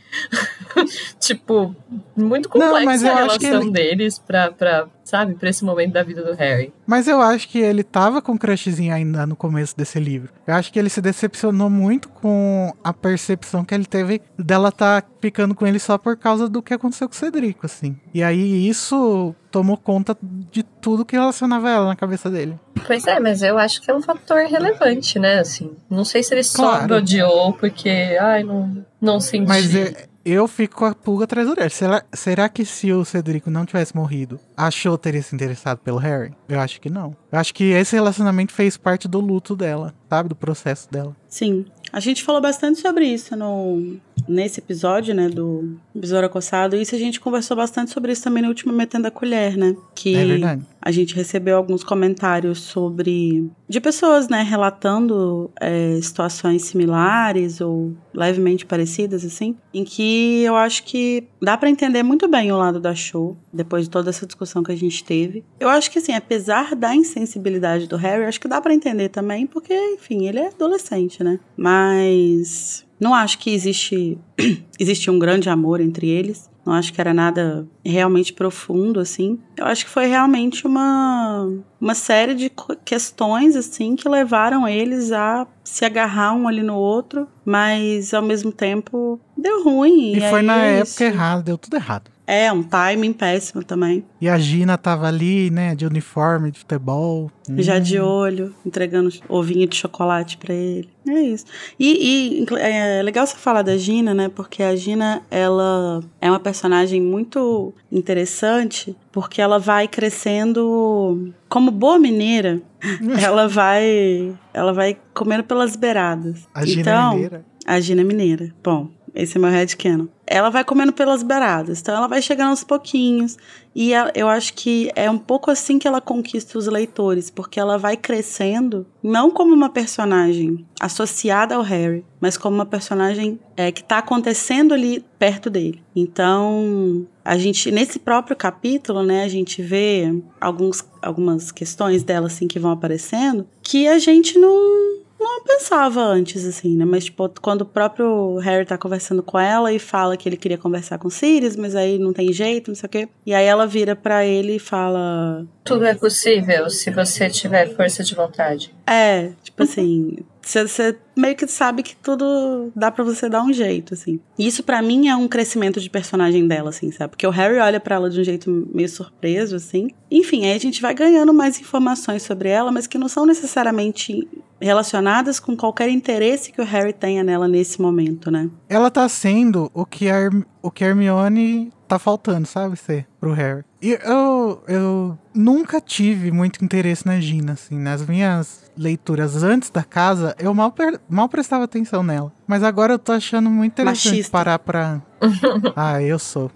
Speaker 1: tipo, muito complexa
Speaker 3: mas eu
Speaker 1: a relação
Speaker 3: ele-
Speaker 1: deles pra, pra, sabe, pra esse momento da vida do Harry.
Speaker 3: Mas eu acho que ele tava com crushzinho ainda no começo desse livro. Eu acho que ele se decepcionou muito com a percepção que ele teve dela tá ficando com ele só por causa do que aconteceu com o Cedrico, assim. E aí isso tomou conta de tudo que relacionava ela na cabeça dele.
Speaker 1: Pois é, mas eu acho que é um fator relevante, né? Assim, não sei se ele só
Speaker 3: Claro.
Speaker 1: me odiou porque, ai, não, não senti.
Speaker 3: Mas é- eu fico com a pulga atrás da orelha. Será, será que se o Cedrico não tivesse morrido, a Cho teria se interessado pelo Harry? Eu acho que não. Eu acho que esse relacionamento fez parte do luto dela, sabe? Do processo dela.
Speaker 2: Sim. A gente falou bastante sobre isso no, nesse episódio, né, do Besouro Acossado. E isso a gente conversou bastante sobre isso também no último Metendo a Colher, né? Que
Speaker 3: É verdade.
Speaker 2: a gente recebeu alguns comentários sobre. de pessoas, né, relatando é, situações similares ou levemente parecidas, assim, em que eu acho que dá pra entender muito bem o lado da show, depois de toda essa discussão que a gente teve. Eu acho que, assim, apesar da insensibilidade do Harry, acho que dá pra entender também, porque, enfim, ele é adolescente, né? Mas. Não acho que existe, existe um grande amor entre eles. Não acho que era nada realmente profundo, assim. Eu acho que foi realmente uma, uma série de questões, assim, que levaram eles a se agarrar um ali no outro, mas ao mesmo tempo deu ruim.
Speaker 3: E, foi
Speaker 2: aí
Speaker 3: na
Speaker 2: é
Speaker 3: época errada, deu tudo errado.
Speaker 2: É, um timing péssimo também.
Speaker 3: E a Gina tava ali, né, de uniforme, de futebol.
Speaker 2: Já de olho, entregando ovinho de chocolate para ele. É isso. E, e, é legal você falar da Gina, né? Porque a Gina, ela é uma personagem muito interessante, porque ela vai crescendo como boa mineira. ela vai, ela vai comendo pelas beiradas.
Speaker 3: A Gina
Speaker 2: então,
Speaker 3: é mineira.
Speaker 2: A Gina é mineira. Bom, esse é meu headcanon. Ela vai comendo pelas beiradas, então ela vai chegando aos pouquinhos. E eu acho que é um pouco assim que ela conquista os leitores, porque ela vai crescendo, não como uma personagem associada ao Harry, mas como uma personagem é, que está acontecendo ali perto dele. Então, a gente, nesse próprio capítulo, né, a gente vê alguns, algumas questões dela, assim, que vão aparecendo, que a gente não não pensava antes, assim, né? Mas, tipo, quando o próprio Harry tá conversando com ela e fala que ele queria conversar com Sirius, mas aí não tem jeito, não sei o quê. E aí ela vira para ele e fala.
Speaker 1: Tudo é possível se você tiver força de vontade.
Speaker 2: É, tipo assim, você meio que sabe que tudo dá para você dar um jeito, assim. Isso para mim é um crescimento de personagem dela, assim, sabe? Porque o Harry olha para ela de um jeito meio surpreso, assim. Enfim, aí a gente vai ganhando mais informações sobre ela, mas que não são necessariamente relacionadas com qualquer interesse que o Harry tenha nela nesse momento, né?
Speaker 3: Ela tá sendo o que a, o que Hermione tá faltando, sabe, ser pro Harry. E eu, eu nunca tive muito interesse na Gina, assim, nas minhas leituras antes da casa, eu mal, mal prestava atenção nela. Mas agora eu tô achando muito interessante
Speaker 2: Machista.
Speaker 3: parar pra. ah, eu sou.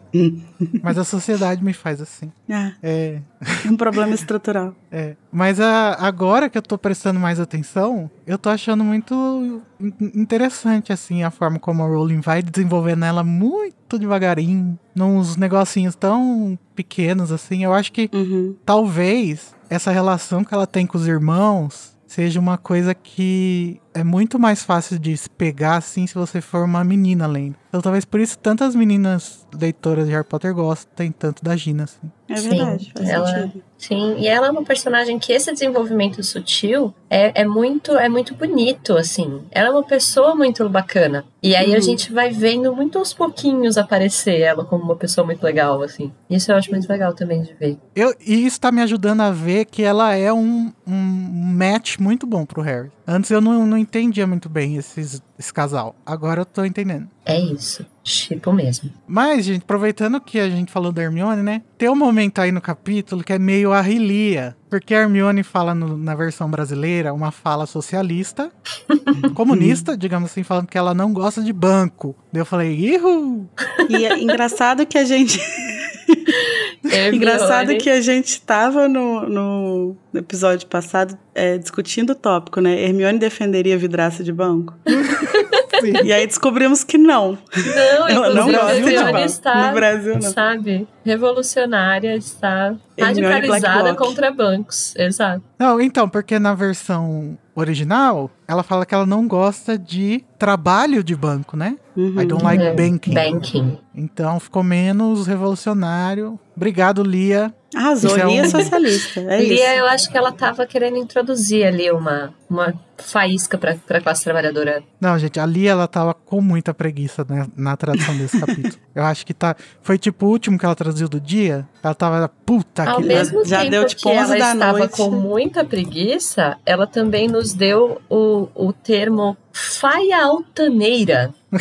Speaker 3: Mas a sociedade me faz assim.
Speaker 2: Ah,
Speaker 3: É.
Speaker 2: um problema estrutural.
Speaker 3: É, mas a- agora que eu tô prestando mais atenção, eu tô achando muito in- interessante, assim, a forma como a Rowling vai desenvolvendo ela muito devagarinho, nos negocinhos tão pequenos, assim. Eu acho que
Speaker 2: Uhum.
Speaker 3: talvez essa relação que ela tem com os irmãos seja uma coisa que é muito mais fácil de se pegar, assim, se você for uma menina lendo. Então talvez por isso tantas meninas leitoras de Harry Potter gostem tanto da Gina, assim.
Speaker 2: É
Speaker 1: Sim,
Speaker 2: verdade, faz
Speaker 1: ela-
Speaker 2: sentido.
Speaker 1: Sim, e ela é uma personagem que esse desenvolvimento sutil é, é muito é muito bonito, assim. Ela é uma pessoa muito bacana. E aí a
Speaker 2: Uhum.
Speaker 1: gente vai vendo muito aos pouquinhos aparecer ela como uma pessoa muito legal, assim. Isso eu acho muito legal também de ver.
Speaker 3: Eu, e isso tá me ajudando a ver que ela é um, um match muito bom pro Harry. Antes eu não, não entendia muito bem esses, esse casal. Agora eu tô entendendo.
Speaker 1: É isso. Tipo mesmo.
Speaker 3: Mas, gente, aproveitando que a gente falou da Hermione, né? Tem um momento aí no capítulo que é meio a Rilia. Porque a Hermione fala no- na versão brasileira uma fala socialista, comunista, digamos assim, falando que ela não gosta de banco. Daí eu falei, ihu!
Speaker 2: E é engraçado que a gente. engraçado que a gente tava no, no episódio passado é, discutindo o tópico, né? Hermione defenderia vidraça de banco.
Speaker 3: Sim.
Speaker 2: E aí descobrimos que não.
Speaker 1: Não,
Speaker 2: Ela não
Speaker 1: inclusive,
Speaker 2: gosta
Speaker 1: a
Speaker 2: de
Speaker 1: Hermione está,
Speaker 2: No Brasil, não.
Speaker 1: sabe, revolucionária, está
Speaker 2: Hermione
Speaker 1: radicalizada contra bancos. Exato.
Speaker 3: Não, então, porque na versão original, ela fala que ela não gosta de trabalho de banco, né?
Speaker 2: Uhum.
Speaker 3: I don't like
Speaker 1: É,
Speaker 3: banking.
Speaker 1: Banking.
Speaker 3: Então ficou menos revolucionário. Obrigado, Lia.
Speaker 2: Arrasou,
Speaker 3: é
Speaker 2: Lia
Speaker 3: um-
Speaker 2: socialista. É
Speaker 1: Lia,
Speaker 2: isso.
Speaker 1: eu acho que ela tava querendo introduzir ali uma, uma faísca pra, pra classe trabalhadora.
Speaker 3: Não, gente, a Lia, ela tava com muita preguiça né, na tradução desse capítulo. Eu acho que tá. Foi tipo o último que ela traduziu do dia. Ela tava puta
Speaker 1: Ao
Speaker 3: que
Speaker 1: mesmo
Speaker 2: já
Speaker 1: tempo
Speaker 2: deu, tipo,
Speaker 1: que
Speaker 2: 11
Speaker 1: ela
Speaker 2: da
Speaker 1: estava
Speaker 2: noite.
Speaker 1: com muita preguiça, ela também nos deu o, o termo faia altaneira.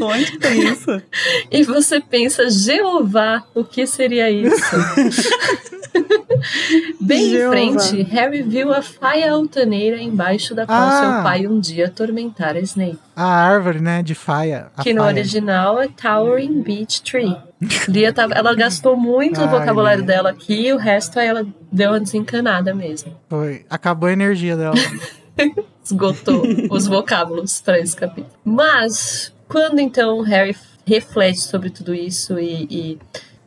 Speaker 2: Onde tem isso?
Speaker 1: E você pensa, Jeová, o que seria isso? Bem em frente, Harry viu a faia altaneira embaixo da qual
Speaker 3: Ah.
Speaker 1: seu pai um dia atormentara Snape.
Speaker 3: A árvore, né, de faia.
Speaker 1: que no
Speaker 3: faia.
Speaker 1: original é Towering Beech Tree. Lia tava, ela gastou muito do
Speaker 3: Ai,
Speaker 1: vocabulário dela aqui e o resto aí ela deu uma desencanada mesmo.
Speaker 3: Foi. Acabou a energia dela.
Speaker 1: Esgotou os vocábulos para esse capítulo. Mas, quando então Harry reflete sobre tudo isso e, e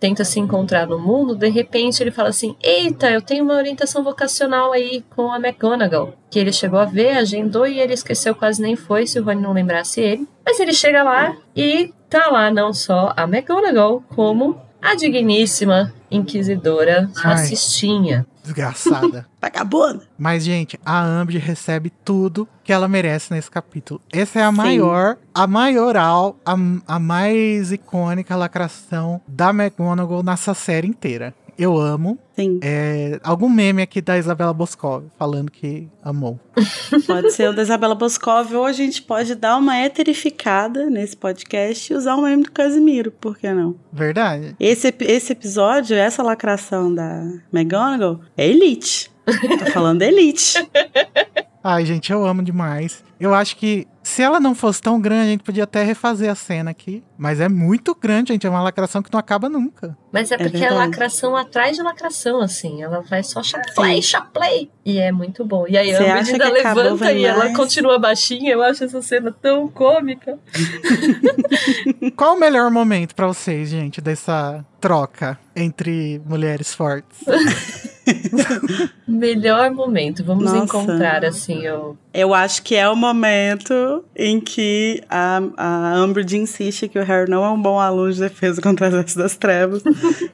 Speaker 1: tenta se encontrar no mundo, de repente ele fala assim: Eita, eu tenho uma orientação vocacional aí com a McGonagall. Que ele chegou a ver, agendou e ele esqueceu, quase nem foi, se o Rony não lembrasse ele. Mas ele chega lá e tá lá não só a McGonagall, como a digníssima inquisidora
Speaker 3: Ai.
Speaker 1: racistinha.
Speaker 3: Desgraçada.
Speaker 2: Vagabunda.
Speaker 3: Mas, gente, a Amber recebe tudo que ela merece nesse capítulo. Essa é a
Speaker 2: Sim.
Speaker 3: maior, a maioral, a, a mais icônica lacração da McGonagall nessa série inteira. Eu amo.
Speaker 2: Sim,
Speaker 3: É, algum meme aqui da Isabela Boscov falando que amou.
Speaker 2: pode ser o da Isabela Boscov, ou a gente pode dar uma heterificada nesse podcast e usar o meme do Casimiro, por que não?
Speaker 3: Verdade.
Speaker 2: Esse, esse episódio, essa lacração da McGonagall, é elite. Tô falando elite.
Speaker 3: Ai, gente, eu amo demais. Eu acho que se ela não fosse tão grande, a gente podia até refazer a cena aqui. Mas é muito grande, gente. É uma lacração que não acaba nunca.
Speaker 1: Mas é porque é, lacração atrás de lacração, assim. Ela vai só chaplay, chaplay. E é muito bom. E aí
Speaker 2: Você
Speaker 1: a menina levanta e ela
Speaker 2: mais?
Speaker 1: continua baixinha. Eu acho essa cena tão cômica.
Speaker 3: Qual o melhor momento pra vocês, gente, dessa troca entre mulheres fortes?
Speaker 1: Melhor momento. Vamos
Speaker 2: Nossa.
Speaker 1: encontrar, assim, o.
Speaker 2: Eu acho que é o momento em que a, a Umbridge insiste que o Harry não é um bom aluno de defesa contra as artes das trevas.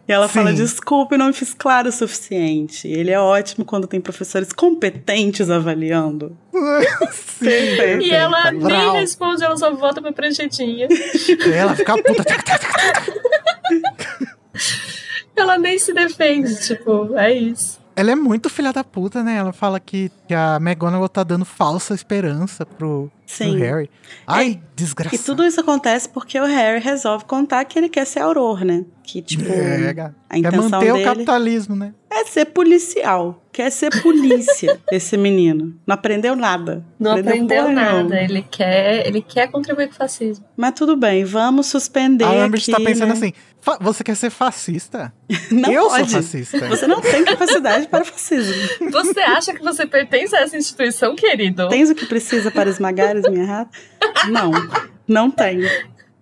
Speaker 2: e ela fala,
Speaker 3: Sim.
Speaker 2: desculpe, não fiz claro o suficiente. Ele é ótimo quando tem professores competentes avaliando.
Speaker 3: Sim.
Speaker 2: Perfeito.
Speaker 1: E ela
Speaker 3: Brau.
Speaker 1: nem responde, ela só volta pra pranchetinha.
Speaker 3: Ela fica puta.
Speaker 1: ela nem se defende, tipo, é isso.
Speaker 3: Ela é muito filha da puta, né? Ela fala que, que a McGonagall tá dando falsa esperança pro, pro
Speaker 2: Sim.
Speaker 3: Harry. Ai, desgraçado.
Speaker 2: E tudo isso acontece porque o Harry resolve contar que ele quer ser auror, né? Que, tipo,
Speaker 3: É,
Speaker 2: a
Speaker 3: Quer
Speaker 2: intenção
Speaker 3: manter
Speaker 2: dele
Speaker 3: o capitalismo, né?
Speaker 2: É ser policial. Quer ser polícia, esse menino. Não aprendeu nada.
Speaker 1: Não aprendeu
Speaker 2: porra
Speaker 1: nada.
Speaker 2: nenhuma.
Speaker 1: Ele quer, ele quer contribuir com o fascismo.
Speaker 2: Mas tudo bem, vamos suspender
Speaker 3: A Umbridge tá
Speaker 2: aqui,
Speaker 3: pensando
Speaker 2: né?
Speaker 3: assim, "Fa- você quer ser fascista?
Speaker 2: Não
Speaker 3: eu
Speaker 2: pode.
Speaker 3: sou fascista.
Speaker 2: Você não tem capacidade para fascismo.
Speaker 1: Você acha que você pertence a essa instituição, querido?
Speaker 2: Tens o que precisa para esmagar as minhas ratas? Não, não tenho.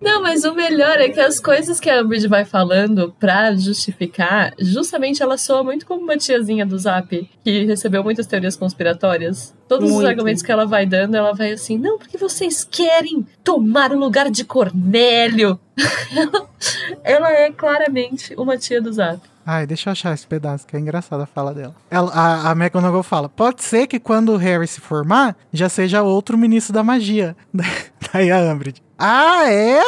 Speaker 1: Não, mas o melhor é que as coisas que a Umbridge vai falando pra justificar, justamente ela soa muito como uma tiazinha do Zap, que recebeu muitas teorias conspiratórias. Todos os
Speaker 2: Muito.
Speaker 1: argumentos que ela vai dando, ela vai assim, não, porque vocês querem tomar o lugar de Cornélio. ela, ela é claramente uma tia do Zap.
Speaker 3: Ai, deixa eu achar esse pedaço, que é engraçada a fala dela. Ela, a, a McGonagall fala, pode ser que quando o Harry se formar, já seja outro ministro da magia. Daí a Umbridge, ah, é?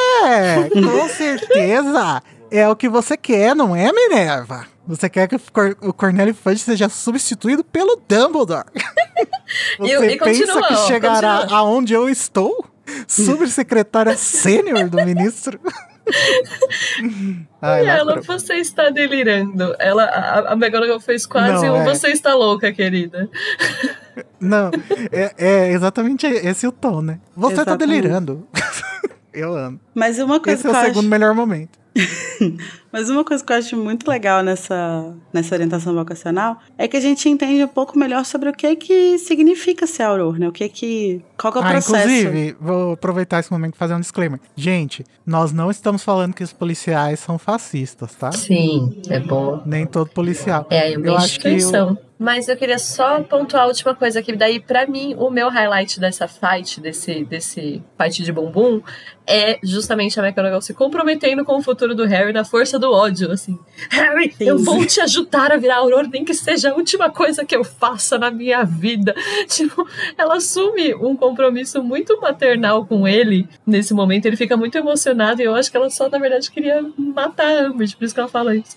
Speaker 3: Com certeza! É o que você quer, não é, Minerva? Você quer que o Cor- o Cornélio Fudge seja substituído pelo Dumbledore. Você
Speaker 1: E- e
Speaker 3: pensa que chegará aonde eu estou? Subsecretária sênior do ministro? Ai,
Speaker 1: E ela, você está delirando. Ela, a, a McGonagall fez quase
Speaker 3: Não,
Speaker 1: um
Speaker 3: é.
Speaker 1: você está louca, querida.
Speaker 3: Não, é, é exatamente esse o tom, né? Você tá
Speaker 2: Exatamente.
Speaker 3: delirando. Eu amo.
Speaker 2: Mas uma coisa
Speaker 3: Esse é o segundo
Speaker 2: acho,
Speaker 3: melhor momento.
Speaker 2: mas uma coisa que eu acho muito legal nessa, nessa orientação vocacional é que a gente entende um pouco melhor sobre o que que significa ser auror, né? O que que qual que é o
Speaker 3: Ah,
Speaker 2: processo?
Speaker 3: inclusive, vou aproveitar esse momento e fazer um disclaimer. Gente, nós não estamos falando que os policiais são fascistas, tá?
Speaker 1: Sim, é bom.
Speaker 3: Nem todo policial.
Speaker 1: É
Speaker 3: Eu
Speaker 1: uma
Speaker 3: acho que
Speaker 1: instituição. Mas eu queria só pontuar a última coisa aqui. Daí, pra mim, o meu highlight dessa fight, desse, desse fight de bumbum, é justamente a McGonagall se comprometendo com o futuro do Harry na força do ódio, assim. Harry,
Speaker 2: Sim.
Speaker 1: eu vou te ajudar a virar Aurora, nem que seja a última coisa que eu faça na minha vida. Tipo, ela assume um compromisso muito maternal com ele nesse momento. Ele fica muito emocionado e eu acho que ela só, na verdade, queria matar a Umbridge, por isso que ela fala isso.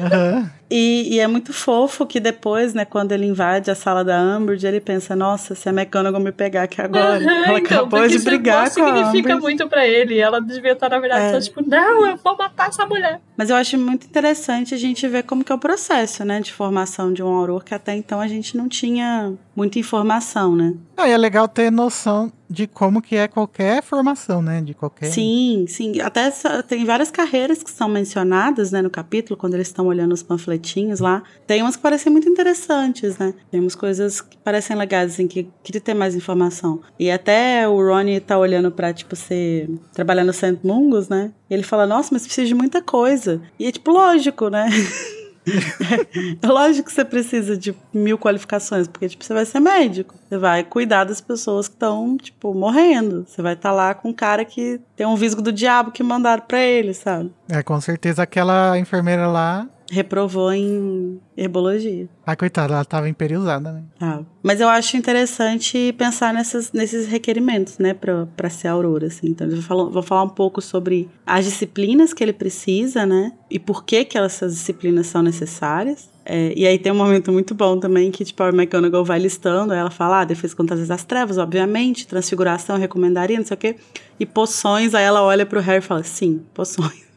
Speaker 3: Aham.
Speaker 2: E, e é muito fofo que depois, né, quando ele invade a sala da Umbridge, ele pensa, nossa, se a McGonagall me pegar aqui agora,
Speaker 1: Aham,
Speaker 2: ela
Speaker 1: então,
Speaker 2: acabou de brigar com a
Speaker 1: significa
Speaker 2: Umbridge.
Speaker 1: muito pra ele. Ela devia estar, na verdade,
Speaker 2: É.
Speaker 1: só tipo, não, eu vou matar essa mulher.
Speaker 2: Mas eu acho muito interessante a gente ver como que é o processo, né, de formação de um auror, que até então a gente não tinha muita informação, né?
Speaker 3: Ah, e é legal ter noção de como que é qualquer formação, né? De qualquer.
Speaker 2: Sim, sim. Até essa- tem várias carreiras que são mencionadas, né, no capítulo, quando eles estão olhando os panfletinhos lá. Tem umas que parecem muito interessantes, né? Tem umas coisas que parecem legais, assim, que queria ter mais informação. E até o Ronnie tá olhando pra, tipo, ser... Trabalhar no St. Mungus, né? E ele fala, nossa, mas precisa de muita coisa. E é, tipo, lógico, né? Lógico que você precisa de mil qualificações, porque tipo, você vai ser médico. Você vai cuidar das pessoas que estão, tipo, morrendo. Você vai estar tá lá com um cara que tem um visgo do diabo que mandaram pra ele, sabe?
Speaker 3: É, com certeza aquela enfermeira lá
Speaker 2: reprovou em herbologia.
Speaker 3: Ah, coitada, ela tava imperiosada, né?
Speaker 2: Ah, mas eu acho interessante pensar nessas, nesses requerimentos, né, pra, pra ser aurora, assim. Então, eu vou falar, vou falar um pouco sobre as disciplinas que ele precisa, né, e por que que essas disciplinas são necessárias. É, e aí tem um momento muito bom também que, tipo, a McGonagall vai listando, ela fala, ah, defesa contra as trevas, obviamente, transfiguração, recomendaria, não sei o quê, e poções, aí ela olha pro Harry e fala, sim, poções.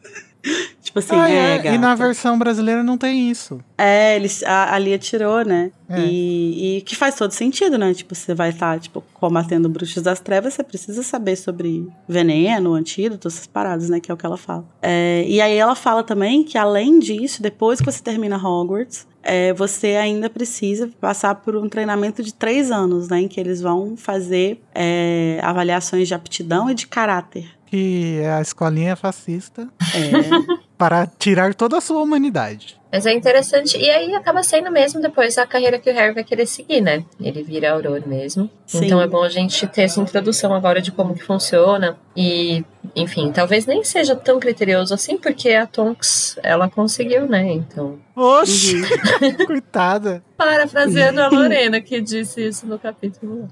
Speaker 2: Tipo assim, ah, é,
Speaker 3: é E na versão brasileira não tem isso.
Speaker 2: É, eles, a, a Lia tirou, né? É. E, e, que faz todo sentido, né? Tipo, você vai estar, tá, tipo, combatendo bruxos das trevas, você precisa saber sobre veneno, antídoto, essas paradas, né? Que é o que ela fala. É, e aí ela fala também que, além disso, depois que você termina Hogwarts, é, você ainda precisa passar por um treinamento de três anos, né? Em que eles vão fazer é, avaliações de aptidão e de caráter
Speaker 3: que é a escolinha fascista é. para tirar toda a sua humanidade.
Speaker 1: Mas é interessante, e aí acaba sendo mesmo depois a carreira que o Harry vai querer seguir, né? Ele vira Auror mesmo. Sim. Então é bom a gente ter essa introdução agora de como que funciona. E, enfim, talvez nem seja tão criterioso assim, porque a Tonks, ela conseguiu, né? Então.
Speaker 3: Oxi! Uhum. Coitada!
Speaker 1: Parafraseando a Lorena, que disse isso no capítulo.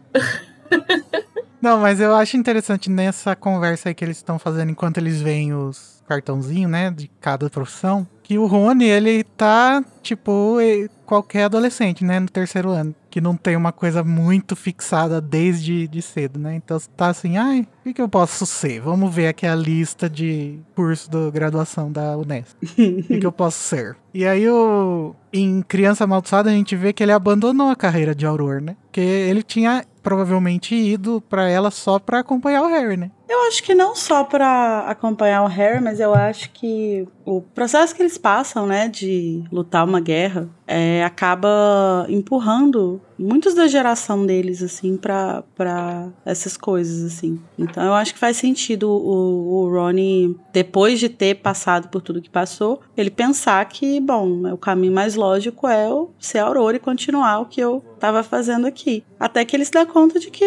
Speaker 3: Não, mas eu acho interessante nessa conversa aí que eles estão fazendo enquanto eles veem os cartãozinhos, né, de cada profissão, que o Rony, ele tá, tipo, qualquer adolescente, né, no terceiro ano, que não tem uma coisa muito fixada desde de cedo, né, então tá assim, ai, o que, que eu posso ser? Vamos ver aqui a lista de curso de graduação da Unesp. o que, que eu posso ser? E aí, o, em Criança Amaldiçoada, a gente vê que ele abandonou a carreira de Auror, né, porque ele tinha provavelmente ido para ela só para acompanhar o Harry, né?
Speaker 2: Eu acho que não só para acompanhar o Harry, mas eu acho que o processo que eles passam, né, de lutar uma guerra, é, acaba empurrando muitos da geração deles, assim, para essas coisas, assim. Então eu acho que faz sentido o, o Ronnie, depois de ter passado por tudo que passou, ele pensar que, bom, o caminho mais lógico é eu ser Aurora e continuar o que eu estava fazendo aqui. Até que ele se dá conta de que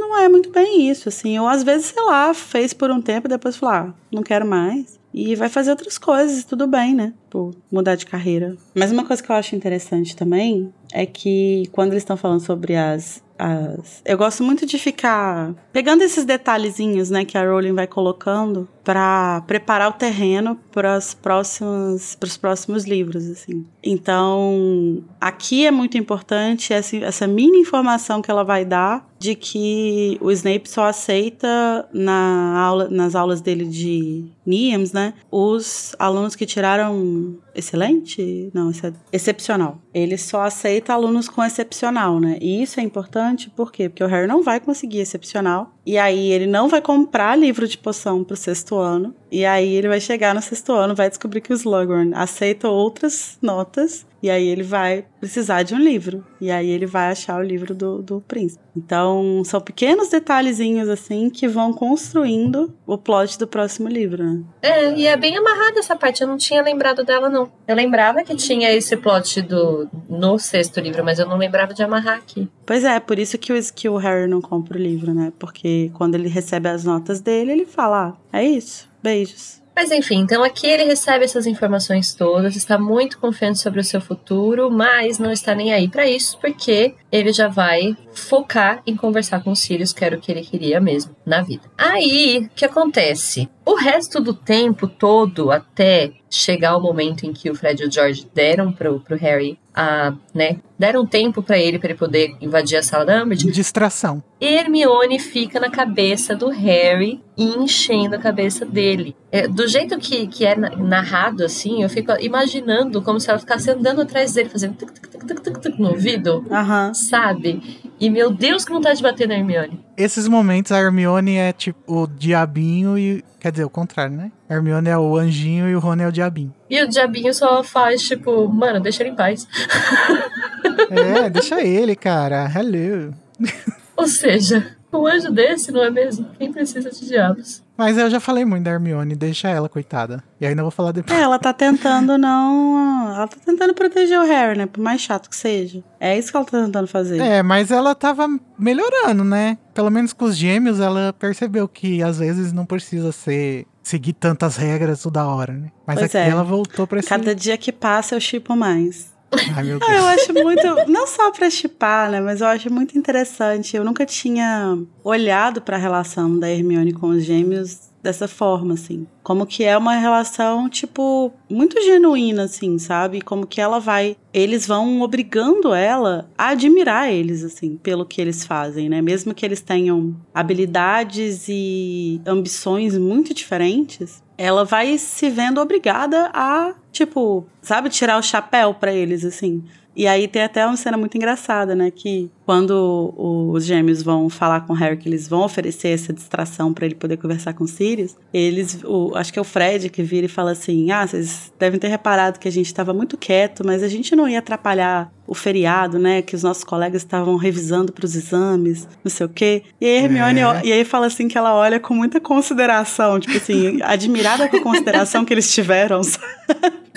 Speaker 2: não é muito bem isso, assim. Ou às vezes, sei lá, fez por um tempo depois falou, ah, não quero mais e vai fazer outras coisas, tudo bem, né? Por mudar de carreira. Mas uma coisa que eu acho interessante também é que quando eles estão falando sobre as as... Eu gosto muito de ficar pegando esses detalhezinhos, né, que a Rowling vai colocando para preparar o terreno para os próximos, próximos livros, assim. Então, aqui é muito importante essa, essa mini informação que ela vai dar de que o Snape só aceita na aula, nas aulas dele de NIEMS, né, os alunos que tiraram Amin. Excelente, não, é excepcional. Ele só aceita alunos com excepcional, né? E isso é importante por quê? Porque o Harry não vai conseguir excepcional e aí ele não vai comprar livro de poção pro sexto ano. E aí ele vai chegar no sexto ano, vai descobrir que o Slughorn aceita outras notas e aí ele vai precisar de um livro. E aí ele vai achar o livro do, do príncipe. Então, são pequenos detalhezinhos, assim, que vão construindo o plot do próximo livro, né?
Speaker 1: É, e é bem amarrada essa parte. Eu não tinha lembrado dela, não. Eu lembrava que tinha esse plot do no sexto livro, mas eu não lembrava de amarrar aqui.
Speaker 2: Pois é, por isso que o, que o Harry não compra o livro, né? Porque quando ele recebe as notas dele, ele fala: ah, é isso, beijos.
Speaker 1: Mas enfim, então aqui ele recebe essas informações todas, está muito confiante sobre o seu futuro, mas não está nem aí para isso, porque ele já vai focar em conversar com os Sirius, que era o que ele queria mesmo na vida. Aí, o que acontece? O resto do tempo todo, até chegar o momento em que o Fred e o George deram pro, pro Harry a, né, deram tempo para ele para ele poder invadir a sala da Umbridge.
Speaker 3: Distração.
Speaker 1: Hermione fica na cabeça do Harry e enchendo a cabeça dele. É, do jeito que, que é narrado assim, eu fico imaginando como se ela ficasse andando atrás dele, fazendo tic, tic, tic, tic, tic, tic no ouvido,
Speaker 2: uhum.
Speaker 1: sabe? E meu Deus, que vontade de bater na Hermione.
Speaker 3: Esses momentos a Hermione é tipo o diabinho e Quer dizer, o contrário, né? Hermione é o anjinho e o Rony é o diabinho.
Speaker 1: E o diabinho só faz, tipo, mano, deixa ele em paz.
Speaker 3: é, deixa ele, cara. Hello.
Speaker 1: Ou seja, um anjo desse, não é mesmo? Quem precisa de diabos?
Speaker 3: Mas eu já falei muito da Hermione, deixa ela, coitada. E ainda vou falar depois.
Speaker 2: É, ela tá tentando não. Ela tá tentando proteger o Harry, né? Por mais chato que seja. É isso que ela tá tentando fazer.
Speaker 3: É, mas ela tava melhorando, né? Pelo menos com os gêmeos, ela percebeu que às vezes não precisa ser seguir tantas regras toda hora, né? Mas
Speaker 2: Pois
Speaker 3: aqui
Speaker 2: é.
Speaker 3: ela voltou pra esse...
Speaker 2: Cada dia que passa eu chipo mais.
Speaker 3: Ai, meu
Speaker 2: Ah,
Speaker 3: Deus.
Speaker 2: eu acho muito. Não só pra chipar, né? Mas eu acho muito interessante. Eu nunca tinha olhado pra relação da Hermione com os gêmeos dessa forma, assim. Como que é uma relação, tipo, muito genuína, assim, sabe? Como que ela vai. Eles vão obrigando ela a admirar eles, assim, pelo que eles fazem, né? Mesmo que eles tenham habilidades e ambições muito diferentes, ela vai se vendo obrigada a, tipo, sabe, tirar o chapéu pra eles, assim. E aí tem até uma cena muito engraçada, né? Que quando os gêmeos vão falar com o Harry que eles vão oferecer essa distração pra ele poder conversar com o Sirius, eles, o- acho que é o Fred que vira e fala assim: Ah, vocês devem ter reparado que a gente tava muito quieto, mas a gente não ia atrapalhar o feriado, né? Que os nossos colegas estavam revisando pros exames, não sei o quê. E aí Hermione,
Speaker 3: É.
Speaker 2: e aí fala assim que ela olha com muita consideração, tipo assim, admirada com a consideração que eles tiveram.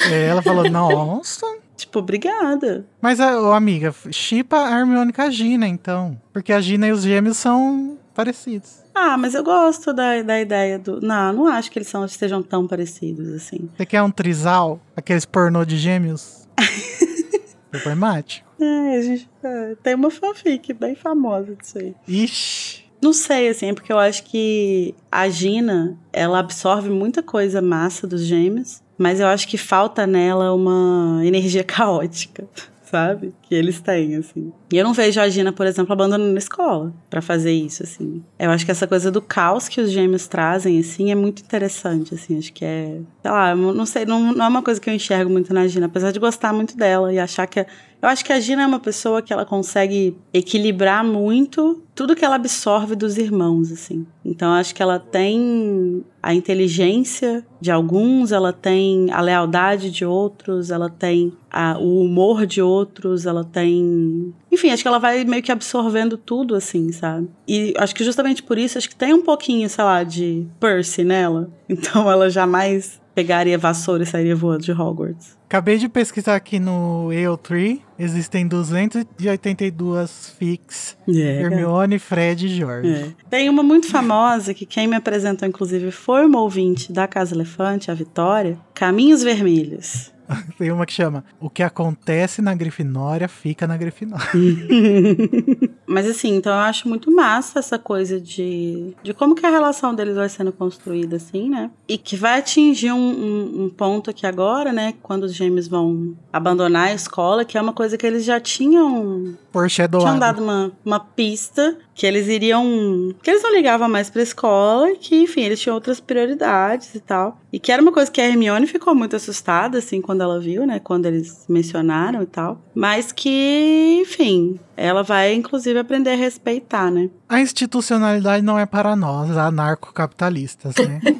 Speaker 3: É, ela falou, nossa...
Speaker 2: Tipo, obrigada.
Speaker 3: Mas, a, ô, amiga, chipa a Hermione com a Gina, então. Porque a Gina e os gêmeos são parecidos.
Speaker 2: Ah, mas eu gosto da, da ideia do. Não, não acho que eles são, estejam tão parecidos assim.
Speaker 3: Você quer um trisal? Aqueles pornô de gêmeos? Problemático.
Speaker 2: É, a gente é, tem uma fanfic bem famosa disso aí.
Speaker 3: Ixi.
Speaker 2: Não sei, assim, é porque eu acho que a Gina, ela absorve muita coisa massa dos gêmeos, mas eu acho que falta nela uma energia caótica, sabe? Que eles têm, assim. E eu não vejo a Gina, por exemplo, abandonando a escola pra fazer isso, assim. Eu acho que essa coisa do caos que os gêmeos trazem, assim, é muito interessante, assim. Acho que é. Sei lá, não sei, não, não é uma coisa que eu enxergo muito na Gina, apesar de gostar muito dela e achar que. é- Eu acho que a Gina é uma pessoa que ela consegue equilibrar muito tudo que ela absorve dos irmãos, assim. Então acho que ela tem a inteligência de alguns, ela tem a lealdade de outros, ela tem a- o humor de outros, ela tem. Enfim, acho que ela vai meio que absorvendo tudo, assim, sabe? E acho que justamente por isso, acho que tem um pouquinho, sei lá, de Percy nela. Então ela jamais pegaria vassoura e sairia voando de Hogwarts.
Speaker 3: Acabei de pesquisar aqui no AO3. Existem 282 fics.
Speaker 2: É,
Speaker 3: Hermione, Fred e George.
Speaker 2: É. Tem uma muito famosa que quem me apresentou, inclusive, foi uma ouvinte da Casa Elefante, a Vitória. Caminhos Vermelhos.
Speaker 3: Tem uma que chama O que acontece na Grifinória fica na Grifinória.
Speaker 2: Mas assim, então eu acho muito massa essa coisa de, de como que a relação deles vai sendo construída, assim, né? E que vai atingir um, um, um ponto aqui agora, né? Quando os gêmeos vão abandonar a escola, que é uma coisa que eles já tinham
Speaker 3: Foreshadowado.
Speaker 2: tinham dado uma, uma pista que eles iriam. que eles não ligavam mais pra escola e que, enfim, eles tinham outras prioridades e tal. E que era uma coisa que a Hermione ficou muito assustada, assim, quando ela viu, né? Quando eles mencionaram e tal. Mas que, enfim, ela vai, inclusive, aprender a respeitar, né?
Speaker 3: A institucionalidade não é para nós, anarcocapitalistas, né?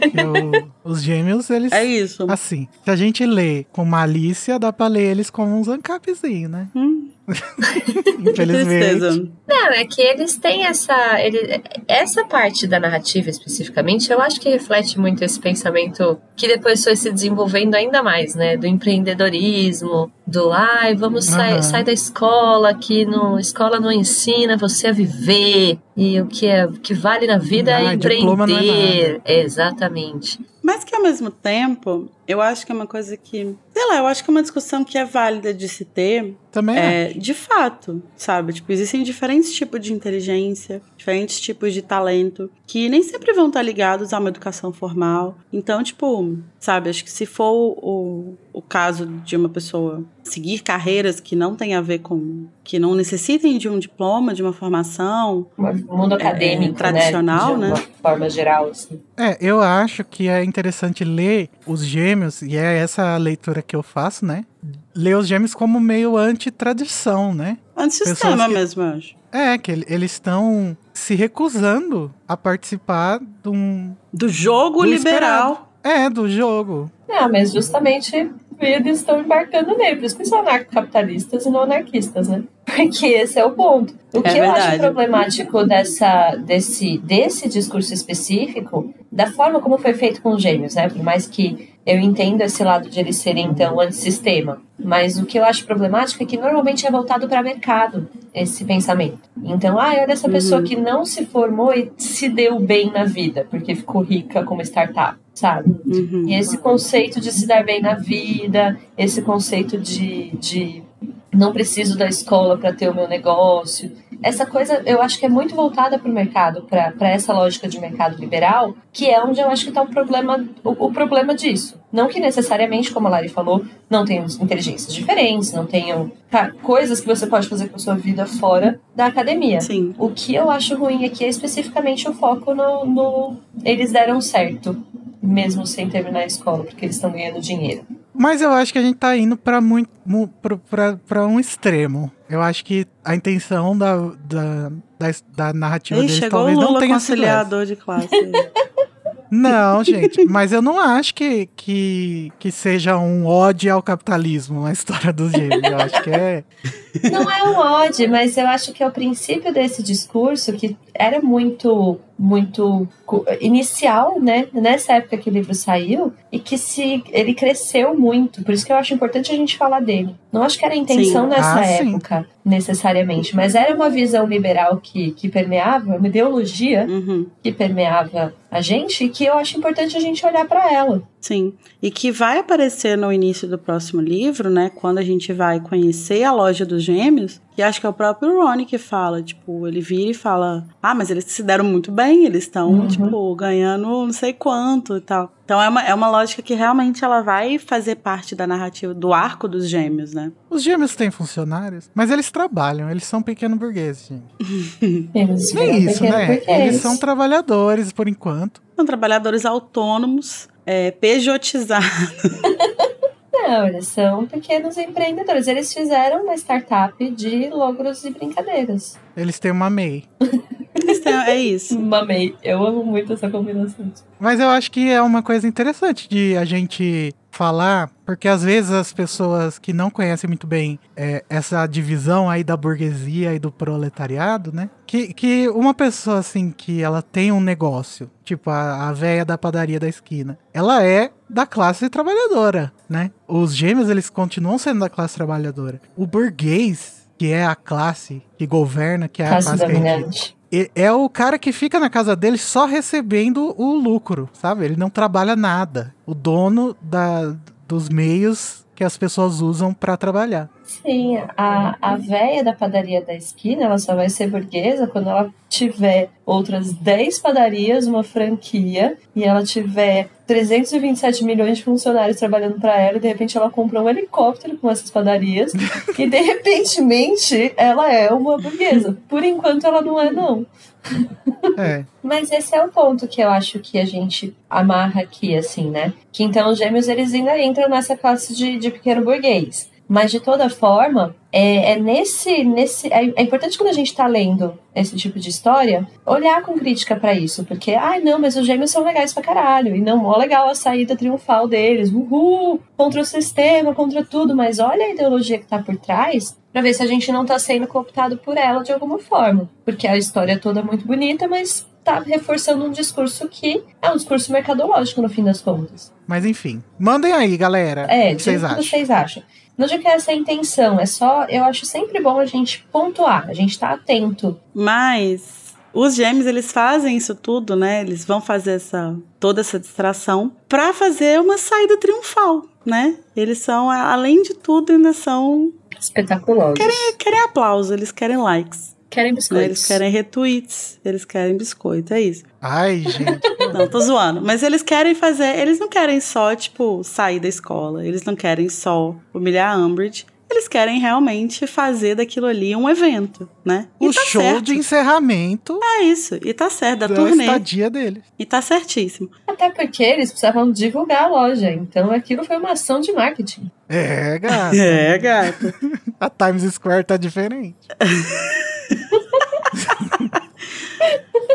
Speaker 3: O- os gêmeos, eles.
Speaker 2: É isso.
Speaker 3: Assim, se a gente lê com malícia, dá pra ler eles como uns ancapzinhos, né?
Speaker 2: Hum,
Speaker 3: Infelizmente.
Speaker 2: tristeza.
Speaker 1: Não, é que eles têm essa. ele- essa parte da narrativa especificamente, eu acho que reflete muito esse pensamento que depois foi se desenvolvendo ainda mais, né? Do empreendedorismo, do ai, vamos sair
Speaker 3: Aham.
Speaker 1: sai da escola, que no, escola não ensina você a viver. E o que, é, o que vale na vida
Speaker 3: Ah,
Speaker 1: é
Speaker 3: não é
Speaker 1: empreender. Exatamente.
Speaker 2: Mas que ao mesmo tempo, eu acho que é uma coisa que. Sei lá, eu acho que é uma discussão que é válida de se ter,
Speaker 3: Também é.
Speaker 2: É, de fato, sabe? Tipo, existem diferentes tipos de inteligência, diferentes tipos de talento, que nem sempre vão estar ligados a uma educação formal. Então, tipo, sabe, acho que se for o, o caso de uma pessoa seguir carreiras que não tem a ver com. que não necessitem de um diploma, de uma formação.
Speaker 1: O mundo acadêmico,
Speaker 2: tradicional,
Speaker 1: né? De uma
Speaker 2: né?
Speaker 1: forma geral, assim.
Speaker 3: É, eu acho que é interessante ler os gêmeos, e é essa a leitura que eu faço, né? Ler os gêmeos como meio anti-tradição, né?
Speaker 2: Antissistema
Speaker 3: que-
Speaker 2: mesmo, eu acho.
Speaker 3: É, que ele- eles estão se recusando a participar de um.
Speaker 2: Do jogo
Speaker 3: Do
Speaker 2: liberal.
Speaker 3: É, do jogo.
Speaker 1: É, mas justamente eles estão embarcando nele. Por isso que são anarcocapitalistas e não anarquistas, né? Porque esse é o ponto. O
Speaker 2: É
Speaker 1: que eu acho problemático dessa, desse, desse discurso específico, da forma como foi feito com os gêmeos, né? Por mais que eu entenda esse lado de eles serem, então, antissistema. Mas o que eu acho problemático é que normalmente é voltado para mercado, esse pensamento. Então, ah, olha essa pessoa que não se formou e se deu bem na vida, porque ficou rica como startup, sabe?
Speaker 2: Uhum.
Speaker 1: E esse conceito de se dar bem na vida, esse conceito de, de não preciso da escola para ter o meu negócio. Essa coisa eu acho que é muito voltada para o mercado, para essa lógica de mercado liberal, que é onde eu acho que está o problema, o, o problema disso. Não que necessariamente, como a Lari falou, não tenham inteligências diferentes, não tenham tá, coisas que você pode fazer com a sua vida fora da academia.
Speaker 2: Sim.
Speaker 1: O que eu acho ruim aqui é especificamente o foco no, no eles deram certo, mesmo sem terminar a escola, porque eles estão ganhando dinheiro.
Speaker 3: Mas eu acho que a gente tá indo pra, muito, pra um extremo. Eu acho que a intenção da, da, da, da narrativa
Speaker 2: Ih,
Speaker 3: deles
Speaker 2: chegou o
Speaker 3: talvez não tenha sido essa.
Speaker 2: de classe.
Speaker 3: Não, gente, mas eu não acho que, que, que seja um ódio ao capitalismo a história dos gêmeos. Eu acho que é.
Speaker 1: Não é um ódio, mas eu acho que é o princípio desse discurso que era muito, muito inicial, né? Nessa época que o livro saiu, e que se ele cresceu muito. Por isso que eu acho importante a gente falar dele. Não acho que era a intenção
Speaker 2: Sim.
Speaker 1: nessa
Speaker 3: Ah, sim.
Speaker 1: época, necessariamente, mas era uma visão liberal que, que permeava, uma ideologia
Speaker 2: Uhum.
Speaker 1: que permeava a gente, e que eu acho importante a gente olhar para ela.
Speaker 2: Sim. E que vai aparecer no início do próximo livro, né? Quando a gente vai conhecer a loja dos gêmeos. E acho que é o próprio Ronnie que fala, tipo, ele vira e fala: Ah, mas eles se deram muito bem, eles estão,
Speaker 1: Uhum.
Speaker 2: tipo, ganhando não sei quanto e tal. Então é uma, é uma lógica que realmente ela vai fazer parte da narrativa, do arco dos gêmeos, né?
Speaker 3: Os gêmeos têm funcionários, mas eles trabalham, eles são pequeno burgueses, gente.
Speaker 1: Eles
Speaker 3: Nem isso, né?
Speaker 1: porque
Speaker 3: Eles são trabalhadores por enquanto.
Speaker 2: São trabalhadores autônomos, é, pejotizados.
Speaker 1: Não, eles são pequenos empreendedores. Eles fizeram uma startup de logros e brincadeiras.
Speaker 3: Eles têm uma MEI.
Speaker 2: Eles têm- é isso.
Speaker 1: Mamei. Eu amo muito essa combinação.
Speaker 3: Mas eu acho que é uma coisa interessante de a gente falar, porque às vezes as pessoas que não conhecem muito bem é, essa divisão aí da burguesia e do proletariado, né? Que, que uma pessoa assim que ela tem um negócio, tipo a, a véia da padaria da esquina, ela é da classe trabalhadora, né? Os gêmeos eles continuam sendo da classe trabalhadora. O burguês, que é a classe que governa, que é a
Speaker 1: Classe
Speaker 3: a
Speaker 1: dominante.
Speaker 3: É o cara que fica na casa dele só recebendo o lucro, sabe? Ele não trabalha nada. O dono da, dos meios que as pessoas usam pra trabalhar.
Speaker 1: Sim, a, a véia da padaria da esquina, ela só vai ser burguesa quando ela tiver outras 10 padarias, uma franquia, e ela tiver 327 milhões de funcionários trabalhando para ela, e de repente ela compra um helicóptero com essas padarias, e de repentemente ela é uma burguesa. Por enquanto ela não é, não.
Speaker 3: É.
Speaker 1: Mas esse é o ponto que eu acho que a gente amarra aqui, assim, né? Que então os gêmeos eles ainda entram nessa classe de, de pequeno burguês. Mas de toda forma, é, é nesse. nesse é, é importante quando a gente tá lendo esse tipo de história, olhar com crítica pra isso. Porque, ai não, mas os gêmeos são legais pra caralho. E não, mó legal a saída triunfal deles. Uhul! Contra o sistema, contra tudo. Mas olha a ideologia que tá por trás pra ver se a gente não tá sendo cooptado por ela de alguma forma. Porque a história toda é muito bonita, mas tá reforçando um discurso que é um discurso mercadológico no fim das contas.
Speaker 3: Mas enfim. Mandem aí, galera.
Speaker 1: É,
Speaker 3: o que vocês acham?
Speaker 1: vocês acham. Não digo que essa é a intenção, é só, eu acho sempre bom a gente pontuar, a gente tá atento.
Speaker 2: Mas os gêmeos, eles fazem isso tudo, né? Eles vão fazer essa toda essa distração pra fazer uma saída triunfal, né? Eles são, além de tudo, ainda são
Speaker 1: Espetaculoso.
Speaker 2: querem aplauso, eles querem likes,
Speaker 1: Querem
Speaker 2: né?
Speaker 1: biscoitos.
Speaker 2: Eles querem retweets, eles querem biscoito, é isso.
Speaker 3: Ai, gente.
Speaker 2: Não, tô zoando. Mas eles querem fazer. Eles não querem só, tipo, sair da escola. Eles não querem só humilhar a Umbridge. Eles querem realmente fazer daquilo ali um evento, né? E
Speaker 3: o
Speaker 2: tá
Speaker 3: show
Speaker 2: certo.
Speaker 3: de encerramento
Speaker 2: É isso. E tá certo, da
Speaker 3: da
Speaker 2: turnê.
Speaker 3: estadia deles.
Speaker 2: E tá certíssimo.
Speaker 1: Até porque eles precisavam divulgar a loja, então aquilo foi uma ação de marketing.
Speaker 3: É, gata.
Speaker 2: É, gata.
Speaker 3: A Times Square tá diferente.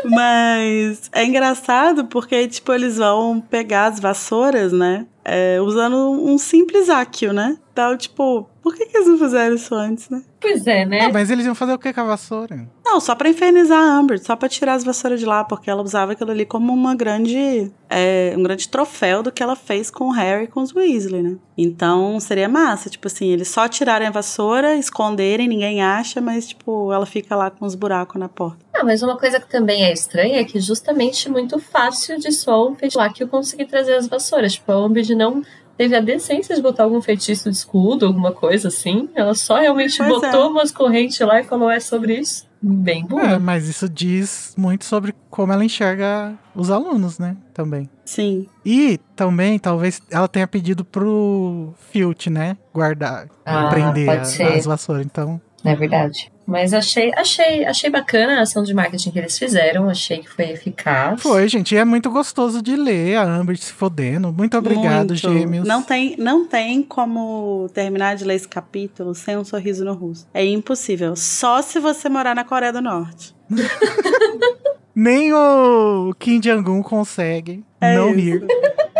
Speaker 2: Mas é engraçado porque, tipo, eles vão pegar as vassouras, né? É, usando um simples áquio, né? Então, tipo, por que, que eles não fizeram isso antes, né?
Speaker 1: Pois é, né?
Speaker 3: Ah, mas eles iam fazer o que com a vassoura?
Speaker 2: Não, só pra infernizar a Amber, só pra tirar as vassouras de lá, porque ela usava aquilo ali como uma grande. É, um grande troféu do que ela fez com o Harry e com os Weasley, né? Então seria massa, tipo assim, eles só tirarem a vassoura, esconderem, ninguém acha, mas, tipo, ela fica lá com os buracos na porta.
Speaker 1: Ah, mas uma coisa que também é estranha é que justamente muito fácil de só um que eu consegui trazer as vassouras. Tipo, a Umbridge não teve a decência de botar algum feitiço de escudo, alguma coisa assim. Ela só realmente
Speaker 2: Pois
Speaker 1: botou
Speaker 2: é.
Speaker 1: umas correntes lá e falou, é sobre isso. Bem
Speaker 3: É,
Speaker 1: boa.
Speaker 3: mas isso diz muito sobre como ela enxerga os alunos, né? Também.
Speaker 2: Sim.
Speaker 3: E também, talvez ela tenha pedido pro Filt, né? Guardar,
Speaker 1: Ah,
Speaker 3: prender a- as vassouras. Então,
Speaker 1: É verdade. Mas achei, achei, achei bacana a ação de marketing que eles fizeram. Achei que foi eficaz.
Speaker 3: foi, gente. E é muito gostoso de ler a Amber se fodendo. Muito obrigado,
Speaker 2: Muito.
Speaker 3: gêmeos.
Speaker 2: Não tem, não tem como terminar de ler esse capítulo sem um sorriso no rosto. É impossível. Só se você morar na Coreia do Norte.
Speaker 3: Nem o Kim Jong-un consegue
Speaker 2: É
Speaker 3: não
Speaker 2: isso.
Speaker 3: rir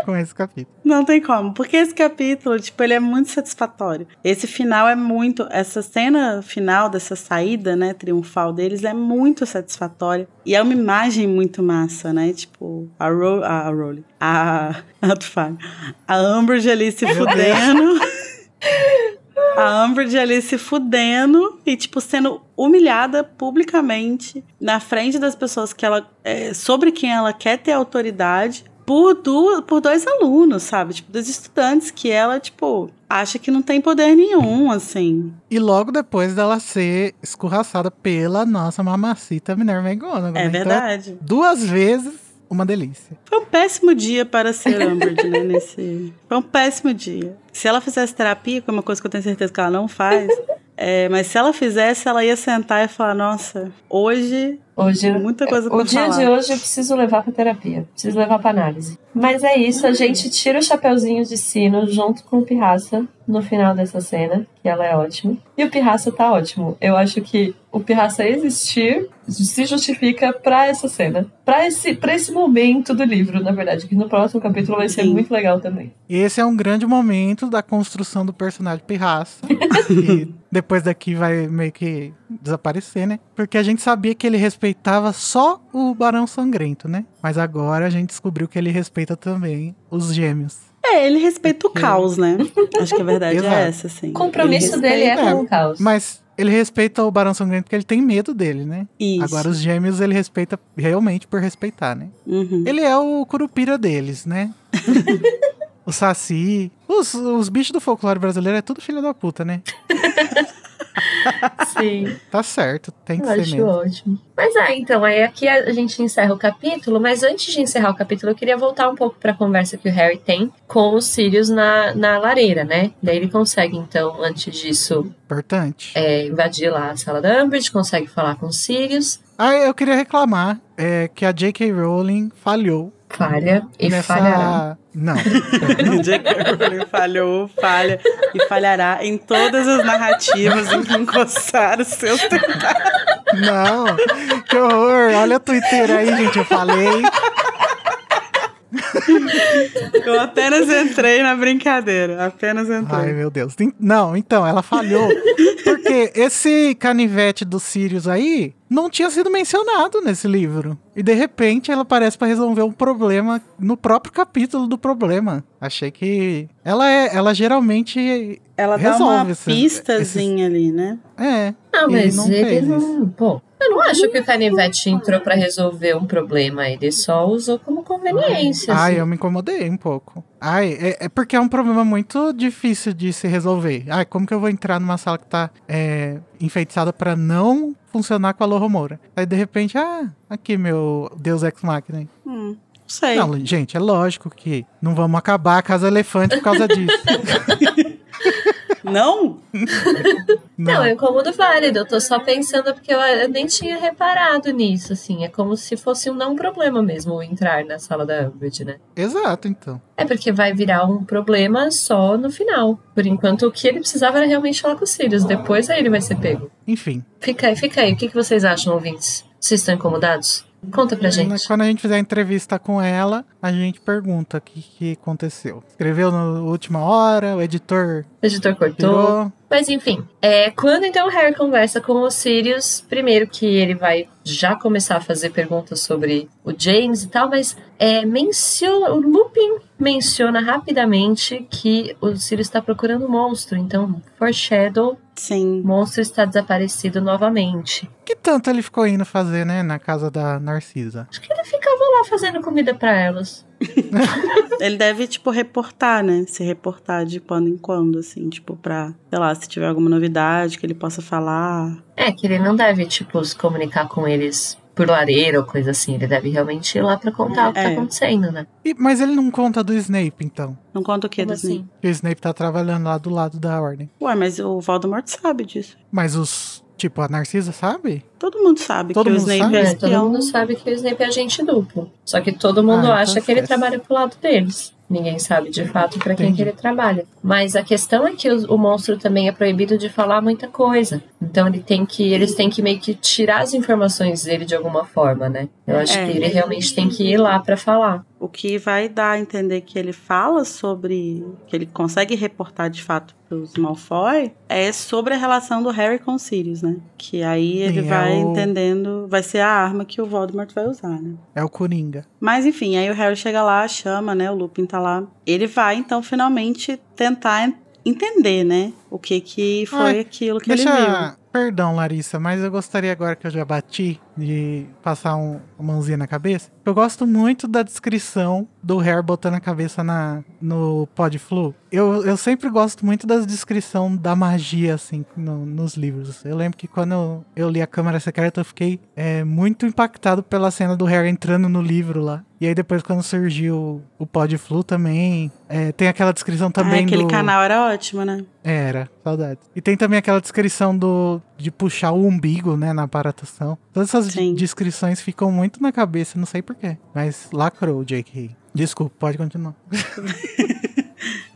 Speaker 3: com esse capítulo.
Speaker 2: Não tem como, porque esse capítulo, tipo, ele é muito satisfatório. Esse final é muito, essa cena final dessa saída, né, triunfal deles é muito satisfatória e é uma imagem muito massa, né? Tipo, a Ro a Rowling, a a. A Umbridge ali se fudendo. A Umbridge ali se fudendo e, tipo, sendo humilhada publicamente na frente das pessoas que ela. é, sobre quem ela quer ter autoridade por, du por dois alunos, sabe? Tipo, dos estudantes que ela, tipo, acha que não tem poder nenhum, assim.
Speaker 3: E logo depois dela ser escorraçada pela nossa mamacita Minerva McGonagall.
Speaker 2: É
Speaker 3: né?
Speaker 2: verdade.
Speaker 3: Então, duas vezes, uma delícia.
Speaker 2: Foi um péssimo dia para ser Umbridge, né? Nesse... Foi um péssimo dia. Se ela fizesse terapia, que é uma coisa que eu tenho certeza que ela não faz, é, mas se ela fizesse, ela ia sentar e falar: Nossa, hoje
Speaker 1: Hoje,
Speaker 2: muita coisa
Speaker 1: o
Speaker 2: pra
Speaker 1: dia
Speaker 2: falar.
Speaker 1: de hoje eu preciso levar pra terapia. Preciso levar pra análise. Mas é isso, a gente tira o chapeuzinho de sino junto com o Pirraça no final dessa cena, que ela é ótima. E o Pirraça tá ótimo. Eu acho que o Pirraça existir se justifica pra essa cena. Pra esse, pra esse momento do livro, na verdade. Que no próximo capítulo vai ser
Speaker 2: Sim.
Speaker 1: muito legal também.
Speaker 3: Esse é um grande momento da construção do personagem Pirraça. e depois daqui vai meio que desaparecer, né? Porque a gente sabia que ele respeitava só o Barão Sangrento, né? Mas agora a gente descobriu que ele respeita também os gêmeos.
Speaker 2: É, ele respeita o
Speaker 3: Porque-
Speaker 2: caos, né? Acho que a verdade
Speaker 3: Exato.
Speaker 2: é essa, assim.
Speaker 1: O compromisso
Speaker 2: Ele
Speaker 1: dele é com o caos.
Speaker 3: Mas ele respeita o Barão Sangrento porque ele tem medo dele, né?
Speaker 2: Isso.
Speaker 3: Agora os gêmeos ele respeita realmente por respeitar, né?
Speaker 2: Uhum.
Speaker 3: Ele é o curupira deles, né? o Saci. Os, os bichos do folclore brasileiro é tudo filho da puta, né?
Speaker 1: Sim.
Speaker 3: Tá certo, tem que
Speaker 1: Eu
Speaker 3: ser
Speaker 1: acho
Speaker 3: mesmo.
Speaker 1: ótimo. Mas é, então, aí aqui a gente encerra o capítulo, mas antes de encerrar o capítulo, eu queria voltar um pouco pra conversa que o Harry tem com os Sirius na, na lareira, né? Daí ele consegue, então, antes disso,
Speaker 3: Importante.
Speaker 1: é, invadir lá a sala da Umbridge, consegue falar com os Sirius,
Speaker 3: Ah, eu queria reclamar é, que a J.K. Rowling falhou
Speaker 1: falha e
Speaker 3: nessa.
Speaker 1: falhará.
Speaker 3: Não.
Speaker 2: J.K. Rowling falhou, falha e falhará em todas as narrativas em que encostar os seus tentáculos.
Speaker 3: Não. Que horror. Olha o Twitter aí, gente. Eu falei.
Speaker 2: Eu apenas entrei na brincadeira. Apenas
Speaker 3: Ai,
Speaker 2: entrei.
Speaker 3: meu Deus. Não, então, ela falhou. Porque esse canivete dos Sirius aí não tinha sido mencionado nesse livro. E de repente ela aparece pra resolver um problema no próprio capítulo do problema. Achei que ela é, ela geralmente
Speaker 2: Ela dá
Speaker 3: resolve
Speaker 2: uma
Speaker 3: esses-
Speaker 2: pistazinha ali, né?
Speaker 3: é. Ele
Speaker 1: mas
Speaker 3: não
Speaker 1: ele
Speaker 3: fez
Speaker 1: não. Bom, eu não acho que o canivete entrou pra resolver um problema, ele só usou como conveniência.
Speaker 3: Ai,
Speaker 1: assim.
Speaker 3: eu me incomodei um pouco. Ai, é, é porque é um problema muito difícil de se resolver. Ai, como que eu vou entrar numa sala que tá é, enfeitiçada pra não funcionar com a Loro Moura? Aí de repente, ah, aqui meu Deus Ex Machina.
Speaker 2: Hum, não sei.
Speaker 3: Não, gente, é lógico que não vamos acabar a Casa Elefante por causa disso.
Speaker 2: Não?
Speaker 1: Não, é um incômodo válido. Eu tô só pensando porque eu, eu nem tinha reparado nisso, assim. É como se fosse um não problema mesmo entrar na sala da Umbridge, né?
Speaker 3: Exato, então.
Speaker 1: É porque vai virar um problema só no final. Por enquanto, o que ele precisava era realmente falar com os Sirius. Depois aí ele vai ser pego.
Speaker 3: Enfim.
Speaker 1: Fica aí, fica aí. O que, que vocês acham, ouvintes? Vocês estão incomodados? Conta pra gente.
Speaker 3: Quando a gente fizer a entrevista com ela, a gente pergunta o que, que aconteceu. Escreveu na última hora, o editor
Speaker 1: O editor cortou.
Speaker 3: tirou.
Speaker 1: Mas enfim, é, quando então o Harry conversa com o Sirius, primeiro que ele vai já começar a fazer perguntas sobre o James e tal, mas é, menciona, o Lupin menciona rapidamente que o Sirius está procurando um monstro, então foreshadow,
Speaker 2: Sim.
Speaker 1: o monstro está desaparecido novamente.
Speaker 3: Que tanto ele ficou indo fazer, né, na casa da Narcisa?
Speaker 1: Acho que ele ficava lá fazendo comida pra elas.
Speaker 2: Ele deve, tipo, reportar, né? Se reportar de quando em quando, assim, tipo, pra, sei lá, se tiver alguma novidade que ele possa falar.
Speaker 1: É, que ele não deve, tipo, se comunicar com eles por lareira ou coisa assim. Ele deve realmente ir lá pra contar o que tá
Speaker 2: É.
Speaker 1: acontecendo, né?
Speaker 3: E- mas ele não conta do Snape, então.
Speaker 2: Não conta o que
Speaker 1: Como
Speaker 2: do Snape.
Speaker 1: assim?
Speaker 3: Que o Snape tá trabalhando lá do lado da Ordem.
Speaker 2: Ué, mas o Voldemort sabe disso.
Speaker 3: Mas os. Tipo, a Narcisa sabe?
Speaker 2: Todo mundo sabe
Speaker 3: Todo
Speaker 2: que o
Speaker 3: mundo
Speaker 2: Snape
Speaker 3: sabe?
Speaker 2: é
Speaker 1: É, todo
Speaker 2: espião.
Speaker 1: mundo sabe que o Snape é agente duplo. Só que todo mundo
Speaker 3: Ah, então
Speaker 1: acha que ele trabalha pro lado deles. Ninguém sabe de fato pra quem que ele trabalha. Mas a questão é que o, o monstro também é proibido de falar muita coisa. Então ele tem que, eles têm que meio que tirar as informações dele de alguma forma, né? Eu acho
Speaker 2: É.
Speaker 1: que ele realmente tem que ir lá pra falar.
Speaker 2: O que vai dar a entender que ele fala sobre. que ele consegue reportar de fato pros Malfoy é sobre a relação do Harry com o Sirius, né? Que aí ele
Speaker 3: é
Speaker 2: vai
Speaker 3: o-
Speaker 2: entendendo. Vai ser a arma que o Voldemort vai usar, né?
Speaker 3: É o Coringa.
Speaker 2: Mas enfim, aí o Harry chega lá, chama, né? O Lupin tá lá. Ele vai, então, finalmente tentar en- entender, né? O que que foi
Speaker 3: Ai,
Speaker 2: aquilo que ele viu.
Speaker 3: Deixa. Perdão, Larissa, mas eu gostaria agora que eu já bati de passar um, uma mãozinha na cabeça. Eu gosto muito da descrição do Harry botando a cabeça na, no Podflu. Eu, eu sempre gosto muito da descrição da magia, assim, no- nos livros. Eu lembro que quando eu, eu li a Câmara Secreta, eu fiquei é, muito impactado pela cena do Harry entrando no livro lá. E aí depois, quando surgiu o Podflu também, é, tem aquela descrição também
Speaker 2: ah, aquele
Speaker 3: do...
Speaker 2: canal era ótimo, né?
Speaker 3: Era, saudades. E tem também aquela descrição do de puxar o umbigo, né, na aparatação. Todas essas
Speaker 2: Sim.
Speaker 3: descrições ficam muito na cabeça, não sei porquê. Mas lacrou o J.K. Desculpa, pode continuar.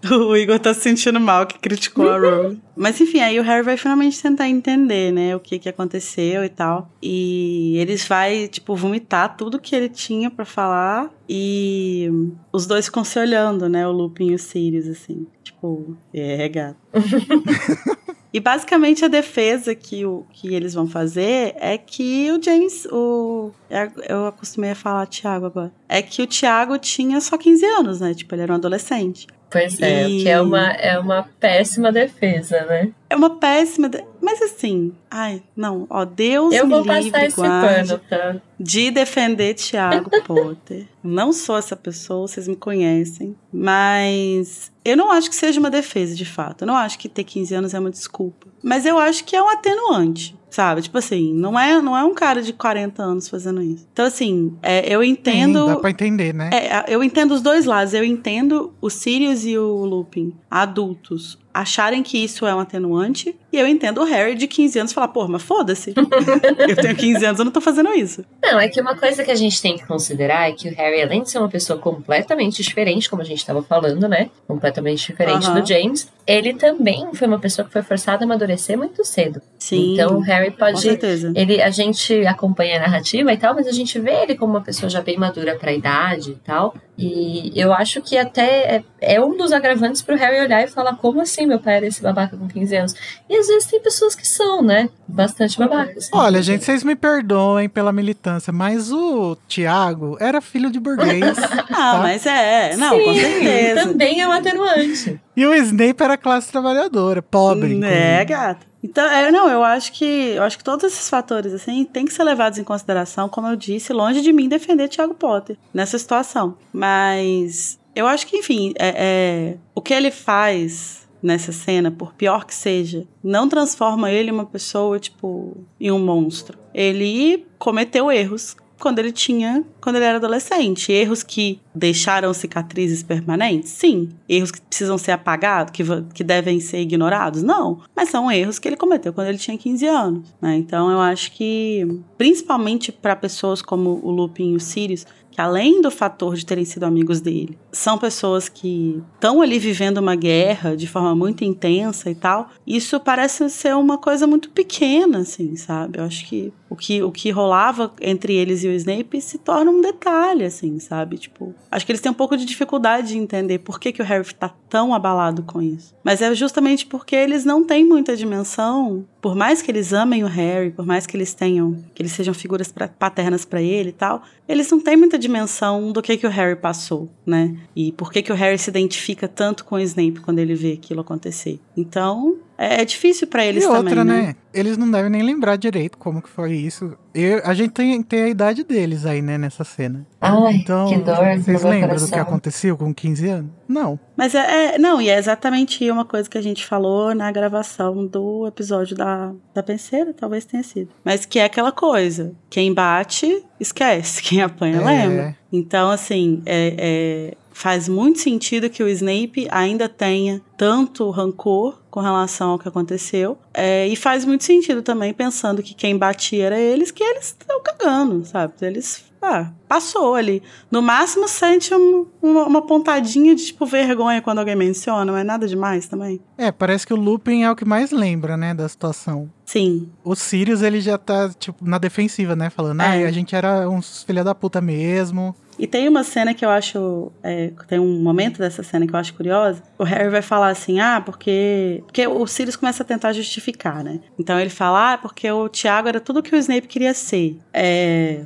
Speaker 2: O Igor tá se sentindo mal que criticou a Rowling. Mas enfim, aí o Harry vai finalmente tentar entender, né, o que que aconteceu e tal. E eles vai, tipo, vomitar tudo que ele tinha pra falar e os dois ficam se olhando, né, o Lupin e o Sirius, assim. Tipo, é, gato. E basicamente a defesa que, o, que eles vão fazer é que o James. O, é- eu acostumei a falar Tiago agora. É que o Tiago tinha só 15 anos, né? Tipo, ele era um adolescente.
Speaker 1: Pois é,
Speaker 2: E-
Speaker 1: que é uma, é uma péssima defesa, né?
Speaker 2: É uma péssima. de- Mas assim, ai, não, ó, Deus
Speaker 1: Eu
Speaker 2: me
Speaker 1: vou
Speaker 2: livre,
Speaker 1: passar esse pano, tá?
Speaker 2: de defender Tiago Potter. Não sou essa pessoa, vocês me conhecem. Mas eu não acho que seja uma defesa, de fato. Eu não acho que ter 15 anos é uma desculpa. Mas eu acho que é um atenuante. Sabe? Tipo assim, não é, não é um cara de 40 anos fazendo isso. Então, assim, é, eu entendo.
Speaker 3: Sim, dá pra entender, né?
Speaker 2: É, eu entendo os dois lados. Eu entendo o Sirius e o Lupin, adultos, acharem que isso é um atenuante. E eu entendo o Harry de 15 anos falar, pô, mas foda-se. eu tenho 15 anos, eu não tô fazendo isso.
Speaker 1: Não, é que uma coisa que a gente tem que considerar é que o Harry, além de ser uma pessoa completamente diferente, como a gente estava falando, né? Completamente diferente do James, ele também foi uma pessoa que foi forçada a amadurecer muito cedo.
Speaker 2: Sim.
Speaker 1: Então o Harry
Speaker 2: com
Speaker 1: pode.
Speaker 2: certeza.
Speaker 1: Ele, a gente acompanha a narrativa e tal, mas a gente vê ele como uma pessoa já bem madura pra idade e tal. E eu acho que até é, é um dos agravantes pro Harry olhar e falar: como assim meu pai era esse babaca com 15 anos? E às vezes tem pessoas que são, né? Bastante babacas.
Speaker 3: Olha, gente, vocês me perdoem pela militância, mas o Tiago era filho de burguês.
Speaker 2: Ah, mas é. Não, com
Speaker 1: Sim,
Speaker 2: certeza.
Speaker 1: Também é um atenuante.
Speaker 3: e o Snape era classe trabalhadora, pobre.
Speaker 2: É, gata. Então, é, não, eu acho que eu acho que todos esses fatores assim têm que ser levados em consideração, como eu disse, longe de mim defender Thiago Potter nessa situação. Mas eu acho que, enfim, é, é, o que ele faz nessa cena, por pior que seja, não transforma ele uma pessoa, tipo, em um monstro. Ele cometeu erros quando ele tinha, quando ele era adolescente, erros que deixaram cicatrizes permanentes? Sim. Erros que precisam ser apagados, que, que devem ser ignorados? Não. Mas são erros que ele cometeu quando ele tinha 15 anos, né? Então eu acho que, principalmente para pessoas como o Lupin e o Sirius, que além do fator de terem sido amigos dele, são pessoas que estão ali vivendo uma guerra de forma muito intensa e tal, isso parece ser uma coisa muito pequena, assim, sabe? Eu acho que o que, o que rolava entre eles e o Snape se torna um detalhe, assim, sabe? Tipo, acho que eles têm um pouco de dificuldade de entender por que, que o Harry tá tão abalado com isso. Mas é justamente porque eles não têm muita dimensão, por mais que eles amem o Harry, por mais que eles tenham, que eles sejam figuras pra, paternas para ele e tal, eles não têm muita dimensão do que, que o Harry passou, né? E por que, que o Harry se identifica tanto com o Snape quando ele vê aquilo acontecer. Então, é, é difícil para eles
Speaker 3: e outra,
Speaker 2: também, né?
Speaker 3: né? Eles não devem nem lembrar direito como que foi isso. Eu, a gente tem, tem a idade deles aí, né, nessa cena.
Speaker 1: Ai,
Speaker 3: Então,
Speaker 1: que dor.
Speaker 3: vocês lembram do que aconteceu com 15 anos? Não.
Speaker 2: Mas é, é- Não, e é exatamente uma coisa que a gente falou na gravação do episódio da, da penseira, talvez tenha sido. Mas que é aquela coisa: quem bate, esquece. Quem apanha,
Speaker 3: É.
Speaker 2: lembra. Então, assim, é, é, faz muito sentido que o Snape ainda tenha tanto rancor com relação ao que aconteceu. É, e faz muito sentido também, pensando que quem batia era eles, que eles estão cagando, sabe? Eles. Ah, passou ali. No máximo sente um- uma, uma pontadinha de tipo vergonha quando alguém menciona, mas nada demais também.
Speaker 3: É, parece que o Lupin é o que mais lembra, né, da situação.
Speaker 2: Sim,
Speaker 3: O Sirius, ele já tá, tipo, na defensiva, né? Falando, ah,
Speaker 2: É.
Speaker 3: a gente era uns filha da puta mesmo.
Speaker 2: E tem uma cena que eu acho. é, tem um momento dessa cena que eu acho curiosa. O Harry vai falar assim: ah, porque. Porque o Sirius começa a tentar justificar, né? Então ele fala: ah, porque o Tiago era tudo que o Snape queria ser. É.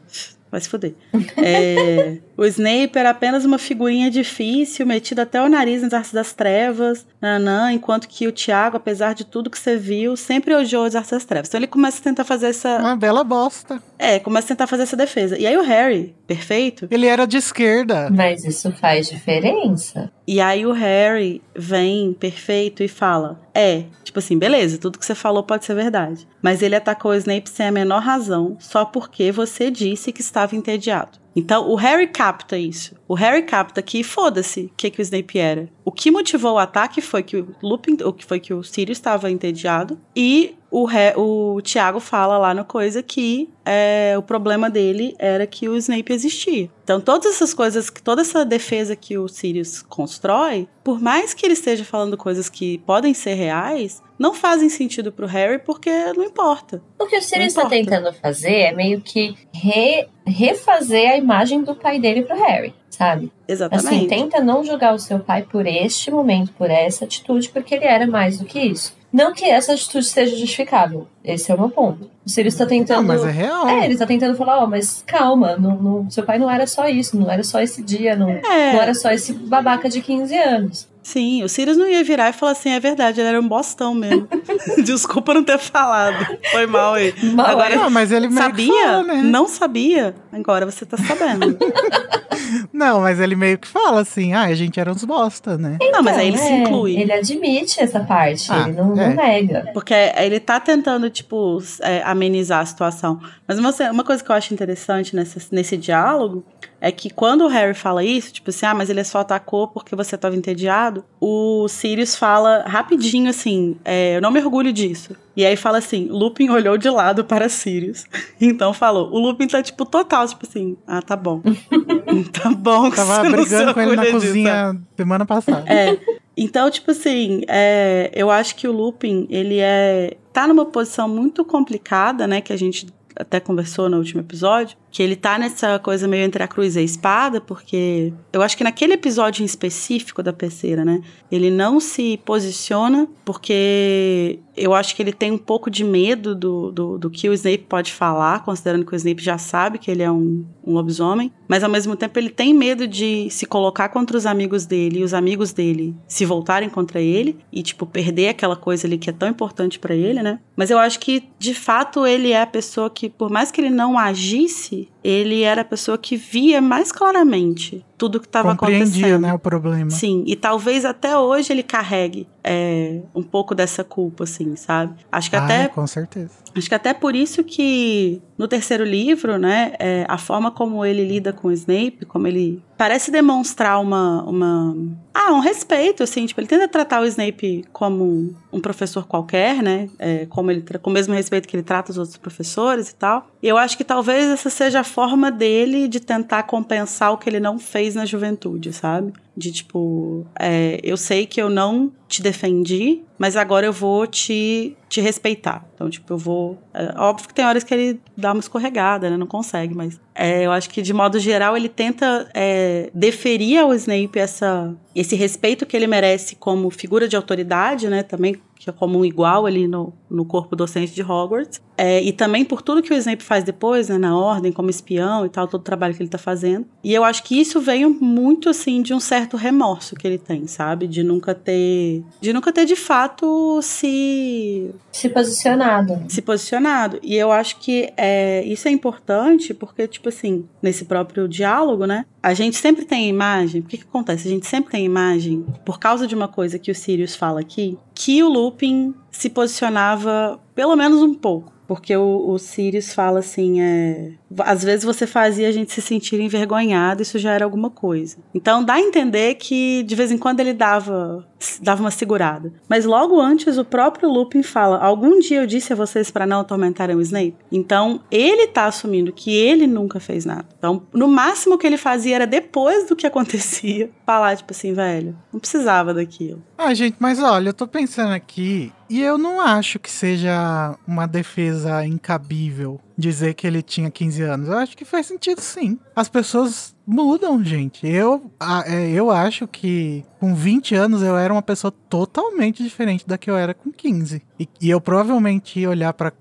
Speaker 2: Vai se fuder. É, o Snape era apenas uma figurinha difícil, metida até o nariz nas artes das trevas, nanã, enquanto que o Tiago, apesar de tudo que você viu, sempre odiou as artes das trevas. Então ele começa a tentar fazer essa.
Speaker 3: Uma bela bosta.
Speaker 2: É, começa a tentar fazer essa defesa. E aí o Harry, perfeito,
Speaker 3: Ele era de esquerda.
Speaker 1: Mas isso faz diferença.
Speaker 2: E aí o Harry vem perfeito e fala: É, tipo assim, beleza, tudo que você falou pode ser verdade. Mas ele atacou o Snape sem a menor razão, só porque você disse que estava entediado. Então o Harry capta isso. O Harry capta que foda-se o que, que o Snape era. O que motivou o ataque foi que o Lupin, o que foi que o Sirius estava entediado e o, Re- o Tiago fala lá no coisa que é, o problema dele era que o Snape existia. Então, todas essas coisas, toda essa defesa que o Sirius constrói, por mais que ele esteja falando coisas que podem ser reais, não fazem sentido pro Harry porque não importa.
Speaker 1: O que o Sirius está tentando fazer é meio que re- refazer a imagem do pai dele pro Harry, sabe?
Speaker 2: Exatamente.
Speaker 1: Assim, tenta não julgar o seu pai por este momento, por essa atitude, porque ele era mais do que isso. Não que essa atitude seja justificável. Esse é o meu ponto. O Sirius está
Speaker 3: Não,
Speaker 1: tentando.
Speaker 3: mas é real.
Speaker 1: É, ele tá tentando falar, ó, mas calma, não, não- seu pai não era só isso, não era só esse dia, não,
Speaker 2: É.
Speaker 1: não era só esse babaca de 15 anos.
Speaker 2: Sim, o Sirius não ia virar e falar assim, é verdade, ele era um bostão mesmo. Desculpa não ter falado. Foi mal aí.
Speaker 1: Mal,
Speaker 2: Agora,
Speaker 3: Não, mas ele meio que
Speaker 2: sabia?
Speaker 3: fala, né?
Speaker 2: Não sabia? Agora você tá sabendo.
Speaker 3: Não, mas ele meio que fala assim, ah, a gente era uns bosta, né?
Speaker 2: não, mas aí ele se
Speaker 1: É,
Speaker 2: inclui.
Speaker 1: Ele admite essa parte,
Speaker 3: Ah,
Speaker 1: ele não, não
Speaker 3: é.
Speaker 1: nega.
Speaker 2: Porque ele tá tentando, tipo, é, amenizar a situação. Mas uma, uma coisa que eu acho interessante nessa, nesse diálogo é que quando o Harry fala isso, tipo assim, ah, mas ele só atacou porque você tava entediado, o Sirius fala rapidinho assim, é, eu não me orgulho disso. E aí fala assim, Lupin olhou de lado para Sirius. Então falou, o Lupin tá, tipo, total, tipo assim, ah, tá bom. tá bom que
Speaker 3: Tava brigando com ele na
Speaker 2: disso,
Speaker 3: cozinha semana passada.
Speaker 2: é. Então, tipo assim, é, eu acho que o Lupin, ele é. tá numa posição muito complicada, né? Que a gente até conversou no último episódio. Que ele tá nessa coisa meio entre a cruz e a espada, porque eu acho que naquele episódio em específico da peceira, né? Ele não se posiciona, porque eu acho que ele tem um pouco de medo do, do, do que o Snape pode falar, considerando que o Snape já sabe que ele é um, um lobisomem. Mas ao mesmo tempo ele tem medo de se colocar contra os amigos dele e os amigos dele se voltarem contra ele e, tipo, perder aquela coisa ali que é tão importante pra ele, né? Mas eu acho que, de fato, ele é a pessoa que, por mais que ele não agisse, ele era a pessoa que via mais claramente tudo que estava acontecendo.
Speaker 3: né, o problema.
Speaker 2: Sim, e talvez até hoje ele carregue é, um pouco dessa culpa, assim, sabe? Acho que
Speaker 3: Ah,
Speaker 2: até
Speaker 3: com certeza.
Speaker 2: Acho que até por isso que no terceiro livro, né, é, a forma como ele lida com o Snape, como ele parece demonstrar uma, uma ah, um respeito, assim, tipo, ele tenta tratar o Snape como um professor qualquer, né, é, como ele com o mesmo respeito que ele trata os outros professores e tal. E eu acho que talvez essa seja a forma dele de tentar compensar o que ele não fez na juventude, sabe? De tipo, é, eu sei que eu não te defendi, mas agora eu vou te, te respeitar. Então, tipo, eu vou. É, óbvio que tem horas que ele dá uma escorregada, né? Não consegue, mas é, eu acho que de modo geral ele tenta é, deferir ao Snape essa, esse respeito que ele merece como figura de autoridade, né? Também que é como um igual ali no, no corpo docente de Hogwarts. É, e também por tudo que o Snape faz depois, né, na ordem, como espião e tal, todo o trabalho que ele tá fazendo. E eu acho que isso veio muito, assim, de um certo remorso que ele tem, sabe? De nunca ter. De nunca ter de fato se.
Speaker 1: Se posicionado.
Speaker 2: Se posicionado. E eu acho que é, isso é importante porque, tipo assim, nesse próprio diálogo, né? A gente sempre tem a imagem. O que, que acontece? A gente sempre tem a imagem, por causa de uma coisa que o Sirius fala aqui, que o Lupin se posicionava pelo menos um pouco. Porque o, o Sirius fala assim, é, às vezes você fazia a gente se sentir envergonhado, isso já era alguma coisa. Então dá a entender que de vez em quando ele dava dava uma segurada. Mas logo antes o próprio Lupin fala: "Algum dia eu disse a vocês para não atormentarem o Snape". Então ele tá assumindo que ele nunca fez nada. Então, no máximo que ele fazia era depois do que acontecia, falar tipo assim, velho, não precisava daquilo.
Speaker 3: Ah, gente, mas olha, eu tô pensando aqui e eu não acho que seja uma defesa incabível dizer que ele tinha 15 anos. Eu acho que faz sentido sim. As pessoas mudam, gente. Eu, é, eu acho que com 20 anos eu era uma pessoa totalmente diferente da que eu era com 15. E, e eu provavelmente olhar para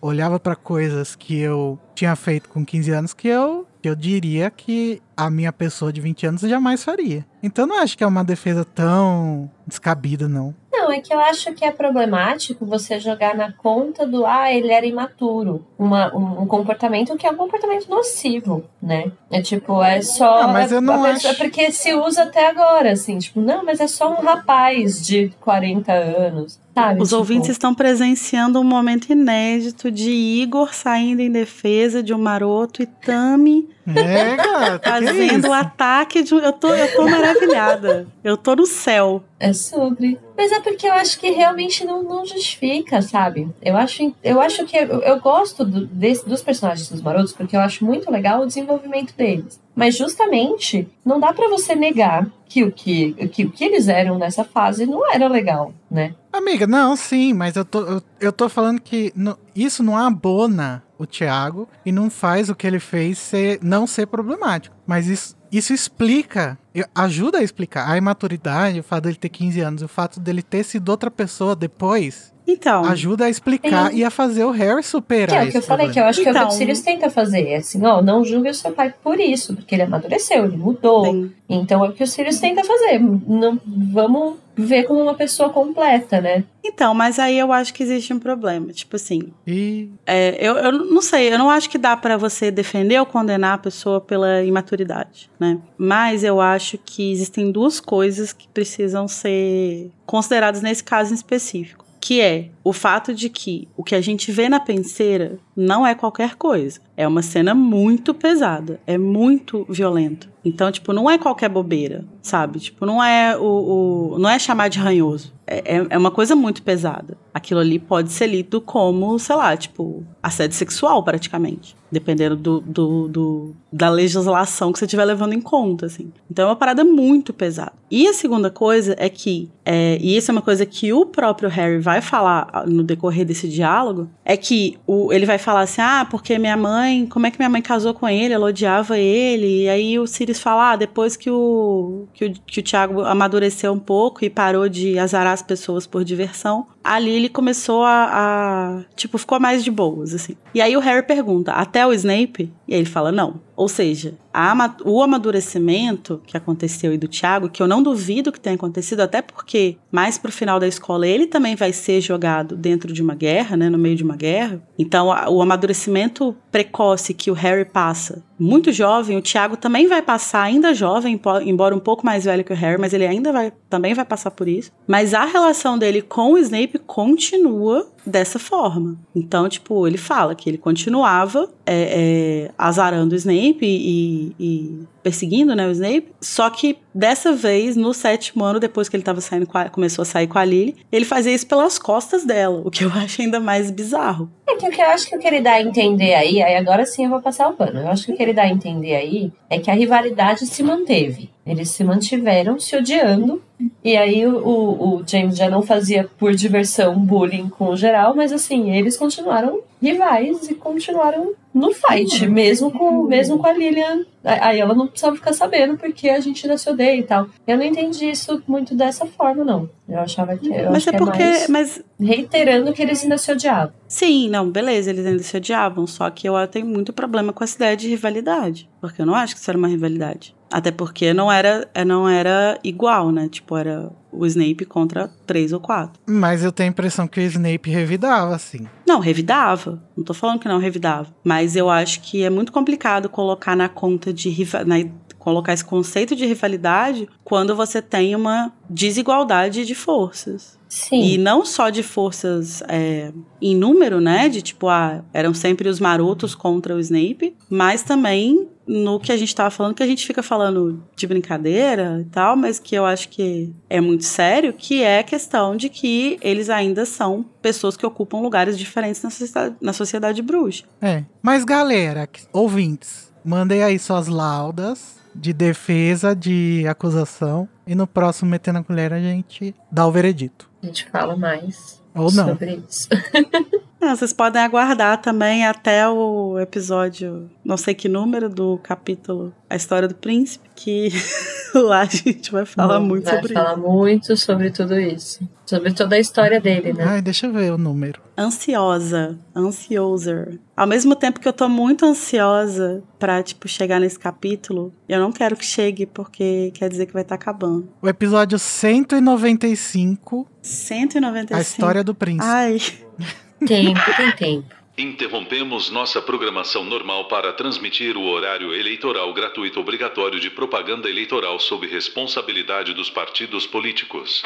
Speaker 3: olhava para coisas que eu tinha feito com 15 anos que eu que eu diria que a minha pessoa de 20 anos jamais faria. Então não acho que é uma defesa tão descabida, não.
Speaker 1: Não, é que eu acho que é problemático você jogar na conta do ah, ele era imaturo. Uma, um, um comportamento que é um comportamento nocivo, né? É tipo, é só.
Speaker 3: Ah, mas eu não
Speaker 1: é,
Speaker 3: acho.
Speaker 1: É porque se usa até agora, assim, tipo, não, mas é só um rapaz de 40 anos. Sabe,
Speaker 2: Os
Speaker 1: tipo...
Speaker 2: ouvintes estão presenciando um momento inédito de Igor saindo em defesa de um maroto e Tami
Speaker 3: é, gata,
Speaker 2: fazendo o ataque de um... Eu tô, eu tô maravilhada. Eu tô no céu.
Speaker 1: É sobre. Mas é porque eu acho que realmente não, não justifica, sabe? Eu acho, eu acho que eu, eu gosto do, desse, dos personagens dos marotos porque eu acho muito legal o desenvolvimento deles. Mas justamente não dá para você negar que o que, que o que eles eram nessa fase não era legal, né?
Speaker 3: Amiga, não, sim, mas eu tô, eu, eu tô falando que no, isso não abona o Thiago e não faz o que ele fez ser, não ser problemático. Mas isso, isso explica, ajuda a explicar a imaturidade, o fato dele ter 15 anos, o fato dele ter sido outra pessoa depois.
Speaker 2: Então.
Speaker 3: Ajuda a explicar e a fazer o Harry superar.
Speaker 1: Que é o que eu falei,
Speaker 3: problema.
Speaker 1: que eu acho
Speaker 2: Então.
Speaker 1: que é o que o Sirius tenta fazer. É assim, ó, não julgue o seu pai por isso, porque ele amadureceu, ele mudou.
Speaker 2: Sim.
Speaker 1: Então é o que o Sirius tenta fazer. Não, vamos ver como uma pessoa completa, né?
Speaker 2: Então, mas aí eu acho que existe um problema. Tipo assim,
Speaker 3: E
Speaker 2: é, eu, eu não sei, eu não acho que dá pra você defender ou condenar a pessoa pela imaturidade, né? Mas eu acho que existem duas coisas que precisam ser consideradas nesse caso em específico. Que é o fato de que o que a gente vê na penseira não é qualquer coisa. É uma cena muito pesada, é muito violento. Então, tipo, não é qualquer bobeira, sabe? Tipo, não é o, o não é chamar de ranhoso. É, é- é uma coisa muito pesada. Aquilo ali pode ser lido como, sei lá, tipo, assédio sexual, praticamente. Dependendo do, do, do- da legislação que você estiver levando em conta, assim. Então é uma parada muito pesada. E a segunda coisa é que, é, e isso é uma coisa que o próprio Harry vai falar no decorrer desse diálogo, é que o, ele vai falar assim, ah, porque minha mãe, como é que minha mãe casou com ele? Ela odiava ele. E aí o Sirius fala, ah, depois que o, que o, que o Thiago amadureceu um pouco e parou de azarar as pessoas por diversão, ali ele começou a, a- tipo, ficou mais de boas, assim. E aí o Harry pergunta, até o Snape? E aí ele fala, não. Ou seja, a o amadurecimento que aconteceu aí do Thiago, que eu não duvido que tenha acontecido, até porque mais pro final da escola ele também vai ser jogado dentro de uma guerra, né, no meio de uma guerra. Então a- o amadurecimento precoce que o Harry passa, muito jovem, o Thiago também vai passar ainda jovem, embora um pouco mais velho que o Harry, mas ele ainda vai também vai passar por isso. Mas a relação dele com o Snape continua dessa forma. Então, tipo, ele fala que ele continuava é, é, azarando o Snape e, e perseguindo, né, o Snape. Só que dessa vez, no sétimo ano, depois que ele tava saindo a- começou a sair com a Lily, ele fazia isso pelas costas dela, o que eu acho ainda mais bizarro.
Speaker 1: É que o que eu acho que eu queria dar a entender aí, aí agora sim eu vou passar o pano. Eu acho que o que ele dá a entender aí é que a rivalidade se manteve. Eles se mantiveram se odiando. E aí o, o, James já não fazia por diversão bullying com o geral, mas assim, eles continuaram rivais e continuaram no fight, uhum. mesmo com, mesmo com a Lilian. Aí ela não precisava ficar sabendo porque a gente ainda se odeia e tal. Eu não entendi isso muito dessa forma, não. Eu achava que. Eu
Speaker 2: mas é
Speaker 1: que
Speaker 2: porque. É mas...
Speaker 1: Reiterando que eles ainda se odiavam.
Speaker 2: Sim, não, beleza, eles ainda se odiavam. Só que eu tenho muito problema com essa ideia de rivalidade. Porque eu não acho que isso era uma rivalidade. Até porque não era, não era igual, né? Tipo, era o Snape contra três ou quatro.
Speaker 3: Mas eu tenho a impressão que o Snape revidava, assim.
Speaker 2: Não, revidava. Não tô falando que não revidava. Mas eu acho que é muito complicado colocar na conta de na, colocar esse conceito de rivalidade quando você tem uma desigualdade de forças.
Speaker 1: Sim.
Speaker 2: E não só de forças é, em número, né? De tipo, ah, eram sempre os marotos contra o Snape, mas também no que a gente tava falando, que a gente fica falando de brincadeira e tal, mas que eu acho que é muito sério, que é a questão de que eles ainda são pessoas que ocupam lugares diferentes na sociedade, na sociedade bruxa.
Speaker 3: É. Mas galera, ouvintes, mandem aí suas laudas de defesa, de acusação. E no próximo Metendo a Colher a gente dá o veredito.
Speaker 1: A gente fala mais
Speaker 3: Ou não.
Speaker 1: sobre isso.
Speaker 2: Não, vocês podem aguardar também até o episódio, não sei que número do capítulo A História do Príncipe, que lá a gente vai falar muito
Speaker 1: vai
Speaker 2: sobre
Speaker 1: isso. Vai falar muito sobre tudo isso. Sobre toda a história dele, né?
Speaker 3: Ai, deixa eu ver o número.
Speaker 2: Ansiosa, ansioser. Ao mesmo tempo que eu tô muito ansiosa pra, tipo, chegar nesse capítulo, eu não quero que chegue, porque quer dizer que vai estar tá acabando.
Speaker 3: O episódio 195.
Speaker 2: 195?
Speaker 3: A História do Príncipe.
Speaker 2: Ai...
Speaker 1: Tempo, tem tempo.
Speaker 5: Interrompemos nossa programação normal para transmitir o horário eleitoral gratuito obrigatório de propaganda eleitoral sob responsabilidade dos partidos políticos.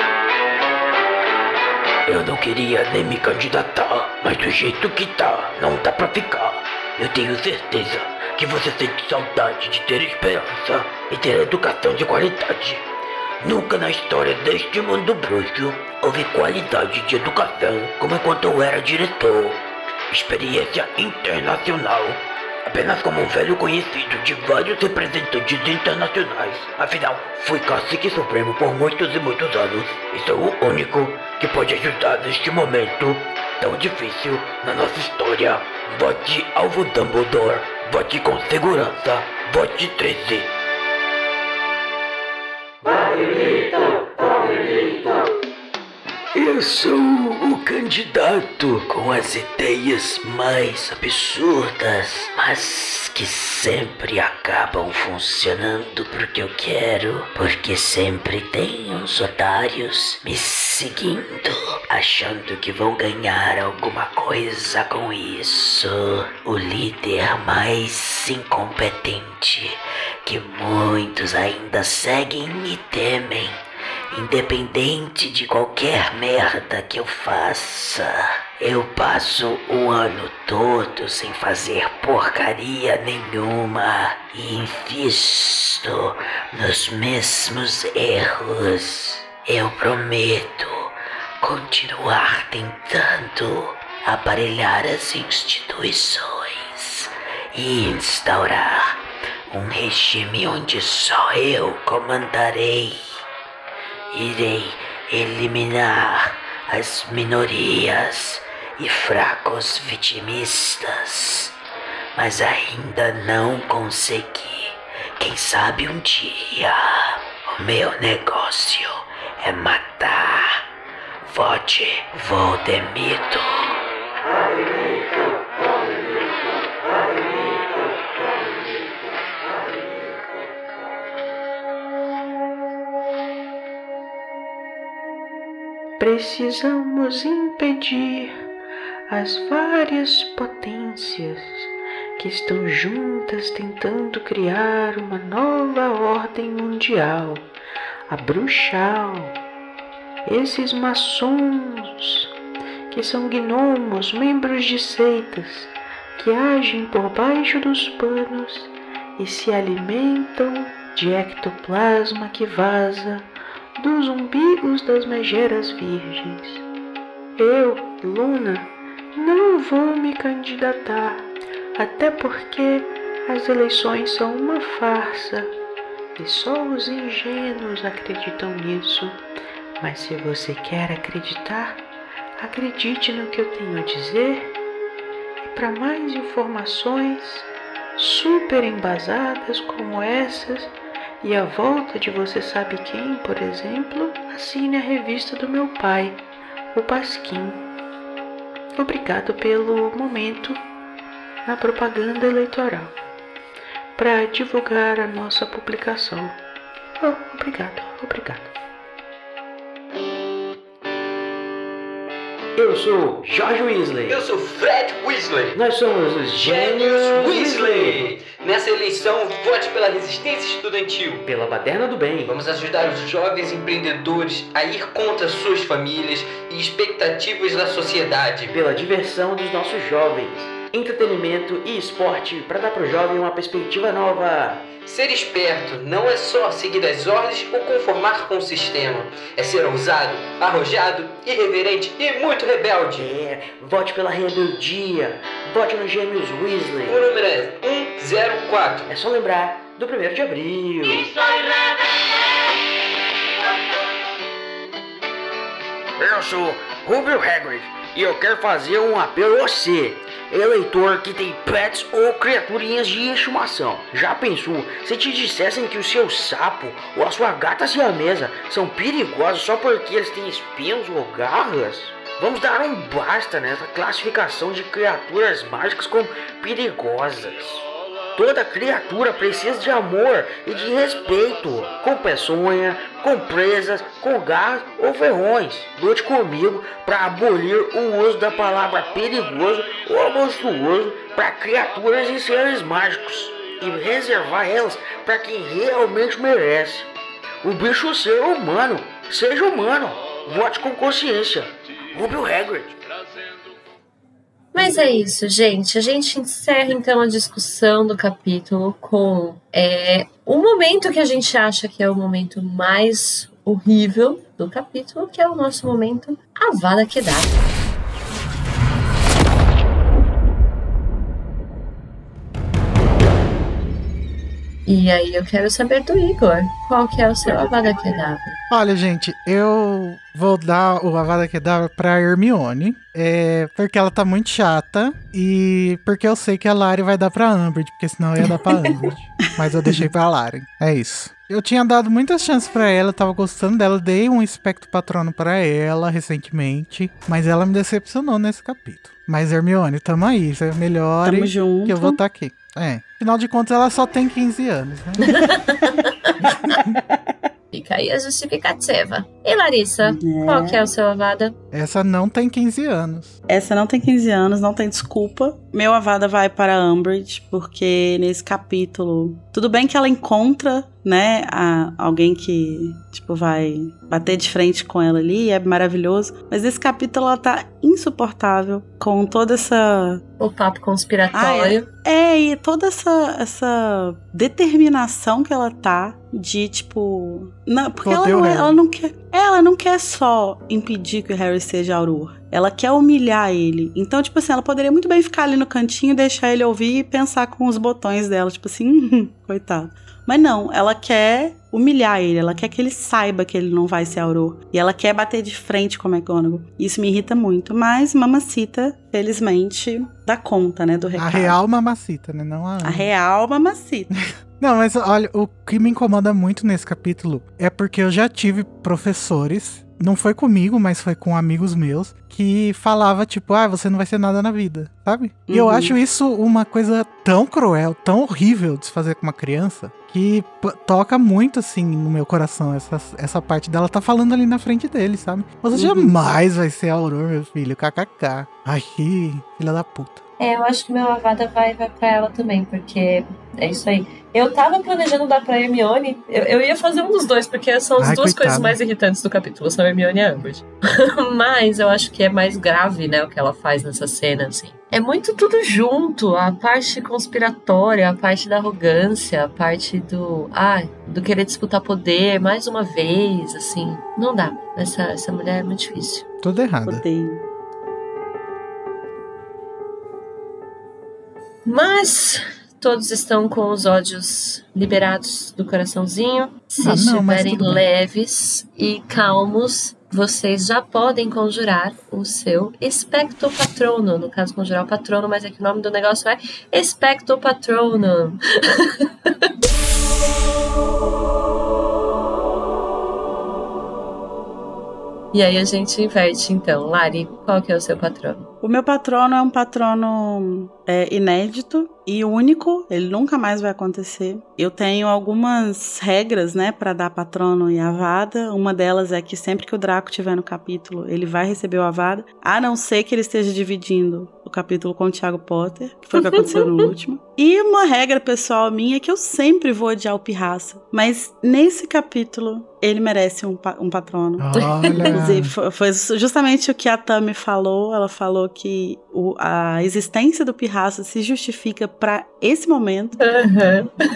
Speaker 6: Eu não queria nem me candidatar, mas do jeito que tá, não dá pra ficar. Eu tenho certeza que você sente saudade de ter esperança e ter educação de qualidade. Nunca na história deste mundo bruxo houve qualidade de educação como enquanto eu era diretor. Experiência internacional. Apenas como um velho conhecido de vários representantes internacionais. Afinal, fui cacique supremo por muitos e muitos anos. E sou o único que pode ajudar neste momento tão difícil na nossa história. Vote alvo Dumbledore. Vote com segurança. Vote 13. Eu sou o candidato com as ideias mais absurdas, mas que sempre acabam funcionando porque eu quero, porque sempre tem uns otários me seguindo, achando que vão ganhar alguma coisa com isso. O líder mais incompetente que muitos ainda seguem e temem, independente de qualquer merda que eu faça. Eu passo o ano todo sem fazer porcaria nenhuma e invisto nos mesmos erros. Eu prometo continuar tentando aparelhar as instituições e instaurar um regime onde só eu comandarei. Irei eliminar as minorias e fracos vitimistas, mas ainda não consegui. Quem sabe um dia o meu negócio é matar. Vote Voldemito. Precisamos impedir as várias potências que estão juntas tentando criar uma nova ordem mundial, a bruxal. Esses maçons, que são gnomos, membros de seitas, que agem por baixo dos panos e se alimentam de ectoplasma que vaza dos umbigos das megeras virgens. Eu, Luna, não vou me candidatar, até porque as eleições são uma farsa
Speaker 7: que só os ingênuos acreditam nisso. Mas se você quer acreditar, acredite no que eu tenho a dizer. E para mais informações super embasadas como essas, e a volta de você sabe quem, por exemplo, assine a revista do meu pai, o Pasquim. Obrigado pelo momento na propaganda eleitoral para divulgar a nossa publicação. Oh, obrigado, obrigado.
Speaker 4: Eu sou George Weasley.
Speaker 8: Eu sou Fred Weasley.
Speaker 4: Nós somos os
Speaker 8: Gênios Weasley. Nessa eleição, vote pela resistência estudantil.
Speaker 4: Pela baderna do bem.
Speaker 8: Vamos ajudar os jovens empreendedores a ir contra suas famílias e expectativas da sociedade.
Speaker 4: Pela diversão dos nossos jovens. Entretenimento e esporte para dar pro jovem uma perspectiva nova.
Speaker 8: Ser esperto não é só seguir as ordens ou conformar com o sistema. É ser ousado, arrojado, irreverente e muito rebelde.
Speaker 4: É, vote pela rebeldia. Vote nos Gêmeos Weasley.
Speaker 8: O número é 104.
Speaker 4: É só lembrar do 1 de abril. Eu sou Rubio Hagrid e eu quero fazer um apelo a você, eleitor que tem pets ou criaturinhas de estimação. Já pensou se te dissessem que o seu sapo ou a sua gata siamesa são perigosos só porque eles têm espinhos ou garras? Vamos dar um basta nessa classificação de criaturas mágicas como perigosas. Toda criatura precisa de amor e de respeito, com peçonha, com presas, com garras ou ferrões. Lute comigo para abolir o uso da palavra perigoso ou monstruoso para criaturas e seres mágicos e reservar elas para quem realmente merece. O bicho ser humano, seja humano, vote com consciência. Rubio Hagrid.
Speaker 1: Mas é isso, gente. A gente encerra então a discussão do capítulo com é, o momento que a gente acha que é o momento mais horrível do capítulo, que é o nosso momento Avada Kedavra. E aí eu quero saber do Igor, qual que é o seu Avada Kedavra?
Speaker 3: Olha, gente, eu vou dar o Avada Kedavra pra Hermione. É, porque ela tá muito chata. E porque eu sei que a Lari vai dar pra Umbridge, porque senão eu ia dar pra Umbridge. Mas eu deixei pra Lari. É isso. Eu tinha dado muitas chances pra ela, eu tava gostando dela, dei um espectro patrono pra ela recentemente, mas ela me decepcionou nesse capítulo. Mas Hermione, tamo aí, você melhore
Speaker 2: Tamo junto.
Speaker 3: que eu vou estar aqui. É, afinal de contas ela só tem 15 anos, né?
Speaker 1: Fica aí a justificativa. E Larissa,
Speaker 2: É.
Speaker 1: qual que é o seu Avada?
Speaker 3: Essa não tem 15 anos.
Speaker 2: Essa não tem 15 anos, não tem desculpa. Meu Avada vai para a Umbridge, porque nesse capítulo, tudo bem que ela encontra, né, a- alguém que, tipo, vai bater de frente com ela ali, é maravilhoso. Mas nesse capítulo ela tá insuportável com toda essa
Speaker 1: O papo conspiratório.
Speaker 2: É, e toda essa, essa determinação que ela tá de, tipo. Não, porque ela não, é- ela não quer. Ela não quer só impedir que o Harry seja Auror. Ela quer humilhar ele. Então, tipo assim, ela poderia muito bem ficar ali no cantinho, deixar ele ouvir e pensar com os botões dela, tipo assim, coitado. Mas não, ela quer humilhar ele, ela quer que ele saiba que ele não vai ser Auror. E ela quer bater de frente com o McGonagall. Isso me irrita muito. Mas Mamacita, felizmente, dá conta, né, do recado.
Speaker 3: A real mamacita, né? Não a...
Speaker 2: A real mamacita.
Speaker 3: Não, mas olha, o que me incomoda muito nesse capítulo é porque eu já tive professores, não foi comigo, mas foi com amigos meus, que falava tipo, ah, você não vai ser nada na vida, sabe? E eu
Speaker 2: Uhum.
Speaker 3: acho isso uma coisa tão cruel, tão horrível de se fazer com uma criança, que toca muito assim no meu coração essa, essa parte dela tá falando ali na frente dele, sabe? Você
Speaker 2: Uhum.
Speaker 3: jamais vai ser Auror, meu filho, kkk. Ai, filha da puta.
Speaker 1: É, eu acho que meu Avada vai, vai pra ela também, porque é isso aí. Eu tava planejando dar pra Hermione, eu, eu ia fazer um dos dois, porque são as
Speaker 3: Ai,
Speaker 1: duas
Speaker 3: coitada.
Speaker 1: coisas mais irritantes do capítulo, são Hermione e a Umbridge. Mas eu acho que é mais grave, né, o que ela faz nessa cena, assim. É muito tudo junto, a parte conspiratória, a parte da arrogância, a parte do, ai, do querer disputar poder mais uma vez, assim. Não dá. Essa, essa mulher é muito difícil.
Speaker 3: Tudo errado.
Speaker 2: Odeio.
Speaker 1: Mas todos estão com os ódios liberados do coraçãozinho. Se
Speaker 3: Ah, não,
Speaker 1: estiverem leves e calmos, vocês já podem conjurar o seu Expecto Patrono. No caso, conjurar o patrono, mas aqui o nome do negócio é Expecto Patrono. E aí a gente inverte, então. Lari, qual que é o seu patrono?
Speaker 2: O meu patrono é um patrono é, inédito e único, ele nunca mais vai acontecer. Eu tenho algumas regras, né, para dar patrono e avada. Uma delas é que sempre que o Draco tiver no capítulo, ele vai receber o avada, a não ser que ele esteja dividindo capítulo com o Thiago Potter, que foi o que aconteceu no último. E uma regra pessoal minha é que eu sempre vou odiar o Pirraça, mas nesse capítulo ele merece um, pa- um patrono. Inclusive, foi justamente o que a Tami falou. Ela falou que o- a existência do Pirraça se justifica pra esse momento.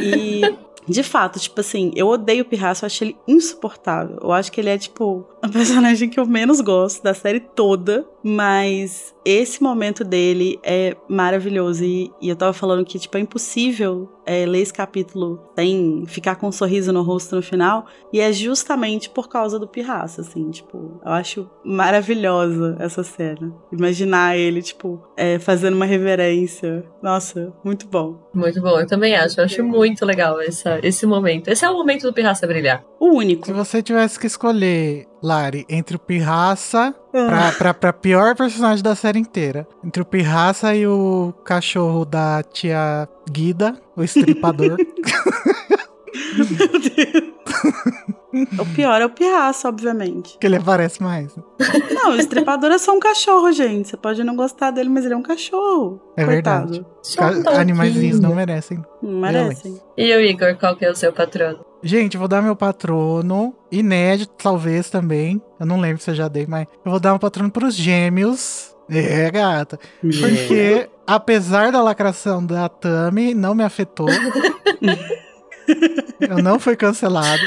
Speaker 2: E, de fato, tipo assim, eu odeio o Pirraça, eu acho ele insuportável. Eu acho que ele é, tipo, a personagem que eu menos gosto da série toda. Mas esse momento dele é maravilhoso. E, e eu tava falando que, tipo, é impossível é, ler esse capítulo sem ficar com um sorriso no rosto no final. E é justamente por causa do Pirraça, assim, tipo, eu acho maravilhosa essa cena. Imaginar ele, tipo, é, fazendo uma reverência. Nossa, muito bom.
Speaker 1: Muito bom, eu também acho. Eu acho muito legal essa, esse momento. Esse é o momento do Pirraça brilhar.
Speaker 2: O único.
Speaker 3: Se você tivesse que escolher, Lari, entre o Pirraça pra, pra, pra pior personagem da série inteira, entre o Pirraça e o cachorro da tia Guida, o estripador.
Speaker 2: Meu Deus. o pior é o Pirraça, obviamente.
Speaker 3: que ele aparece mais.
Speaker 2: Não, o estripador é só um cachorro, gente. Você pode não gostar dele, mas ele é um cachorro.
Speaker 3: É
Speaker 2: Coitado.
Speaker 3: verdade.
Speaker 1: Um
Speaker 3: Animaizinhos não merecem.
Speaker 2: Não merece.
Speaker 1: E o Igor, qual que é o seu patrono?
Speaker 3: Gente, vou dar meu patrono, inédito talvez também. Eu não lembro se eu já dei, mas eu vou dar um patrono pros gêmeos. É, gata. Porque, apesar da lacração da Tami, não me afetou. eu não fui cancelado.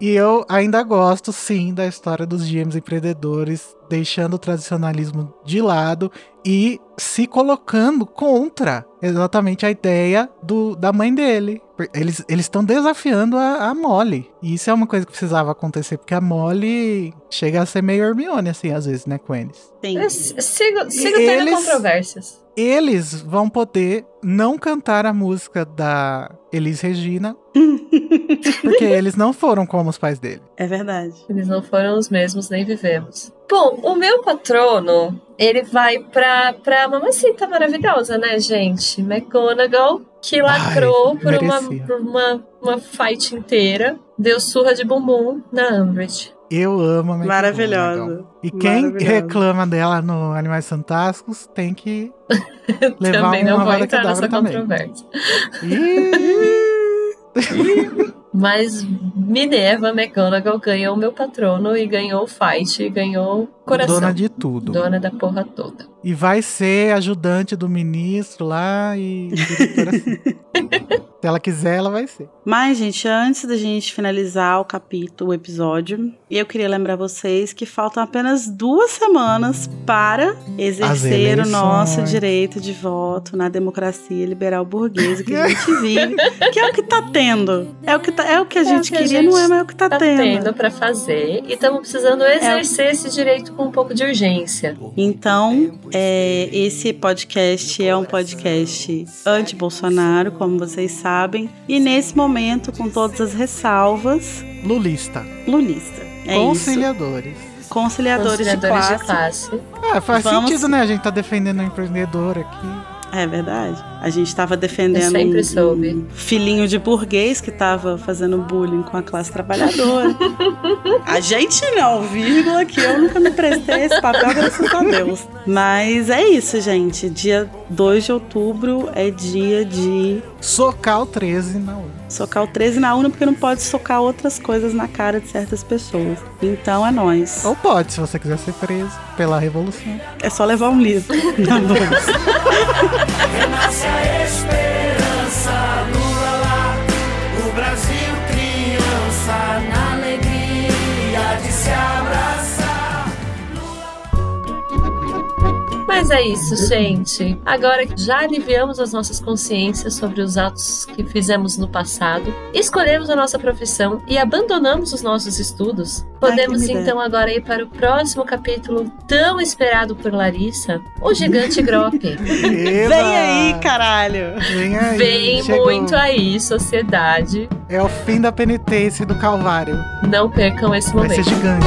Speaker 3: E eu ainda gosto, sim, da história dos gêmeos empreendedores, deixando o tradicionalismo de lado e se colocando contra exatamente a ideia do, da mãe dele. Eles estão desafiando a, a Molly. E isso é uma coisa que precisava acontecer, porque a Molly chega a ser meio Hermione, assim, às vezes, né, com eles.
Speaker 2: Sim.
Speaker 1: Sigo, sigo tendo
Speaker 3: Eles-
Speaker 1: controvérsias.
Speaker 3: Eles vão poder não cantar a música da Elis Regina, porque eles não foram como os pais dele.
Speaker 2: É verdade.
Speaker 1: Eles não foram os mesmos, nem vivemos. Bom, o meu patrono, ele vai pra, pra mamacita maravilhosa, né, gente? McGonagall, que lacrou por, uma, por uma, uma fight inteira, deu surra de bumbum na Umbridge.
Speaker 3: Eu amo a McGonagall.
Speaker 2: Maravilhosa.
Speaker 3: E quem
Speaker 2: Maravilhosa.
Speaker 3: reclama dela no Animais Fantásticos tem que levar
Speaker 1: Também não
Speaker 3: uma
Speaker 1: vou
Speaker 3: vara
Speaker 1: entrar nessa
Speaker 3: também.
Speaker 1: controvérsia. Mas Minerva McGonagall ganhou o meu patrono e ganhou o fight e ganhou o coração.
Speaker 3: Dona de tudo.
Speaker 1: Dona da porra toda.
Speaker 3: E vai ser ajudante do ministro lá e diretora assim. Se ela quiser, ela vai ser.
Speaker 2: Mas, gente, antes da gente finalizar o capítulo, o episódio, eu queria lembrar vocês que faltam apenas duas semanas para exercer o nosso direito de voto na democracia liberal burguesa que a gente vive, que é o que tá tendo. É o que, tá, é o que a
Speaker 1: É o
Speaker 2: gente
Speaker 1: que a
Speaker 2: queria,
Speaker 1: gente
Speaker 2: não é, mas é o que tá,
Speaker 1: Tá
Speaker 2: tendo.
Speaker 1: tendo pra fazer e estamos precisando exercer esse direito com um pouco de urgência.
Speaker 2: Então, é, esse podcast é um podcast anti-Bolsonaro, como vocês sabem, e nesse momento, com todas as ressalvas,
Speaker 3: Lulista.
Speaker 2: lulista. É isso.
Speaker 3: Conciliadores.
Speaker 2: Conciliadores,
Speaker 1: Conciliadores
Speaker 2: de classe.
Speaker 3: Ah, faz
Speaker 2: Vamos-
Speaker 3: sentido, né? A gente tá defendendo o empreendedor aqui.
Speaker 2: É verdade. A gente tava defendendo
Speaker 1: Eu sempre
Speaker 2: um,
Speaker 1: soube.
Speaker 2: filhinho de burguês que tava fazendo bullying com a classe trabalhadora. a gente não, vírgula, que eu nunca me prestei a esse papel, graças a Deus. Mas é isso, gente. Dia 2 de outubro é dia de
Speaker 3: Socar o 13 na urna.
Speaker 2: socar o 13 na urna, porque não pode socar outras coisas na cara de certas pessoas. Então é nóis.
Speaker 3: Ou pode, se você quiser ser preso pela revolução.
Speaker 2: É só levar um livro na bolsa.
Speaker 9: Renasce a
Speaker 1: Mas é isso, gente. Agora que já aliviamos as nossas consciências sobre os atos que fizemos no passado, escolhemos a nossa profissão e abandonamos os nossos estudos, podemos
Speaker 2: Ai,
Speaker 1: então agora ir para o próximo capítulo tão esperado por Larissa, o Gigante Grop.
Speaker 3: Eba!
Speaker 2: Vem aí, caralho!
Speaker 3: Vem aí.
Speaker 1: Vem
Speaker 3: chegou.
Speaker 1: muito aí, sociedade.
Speaker 3: É o fim da penitência e do calvário.
Speaker 1: Não percam esse
Speaker 3: Vai ser
Speaker 1: momento.
Speaker 3: gigante.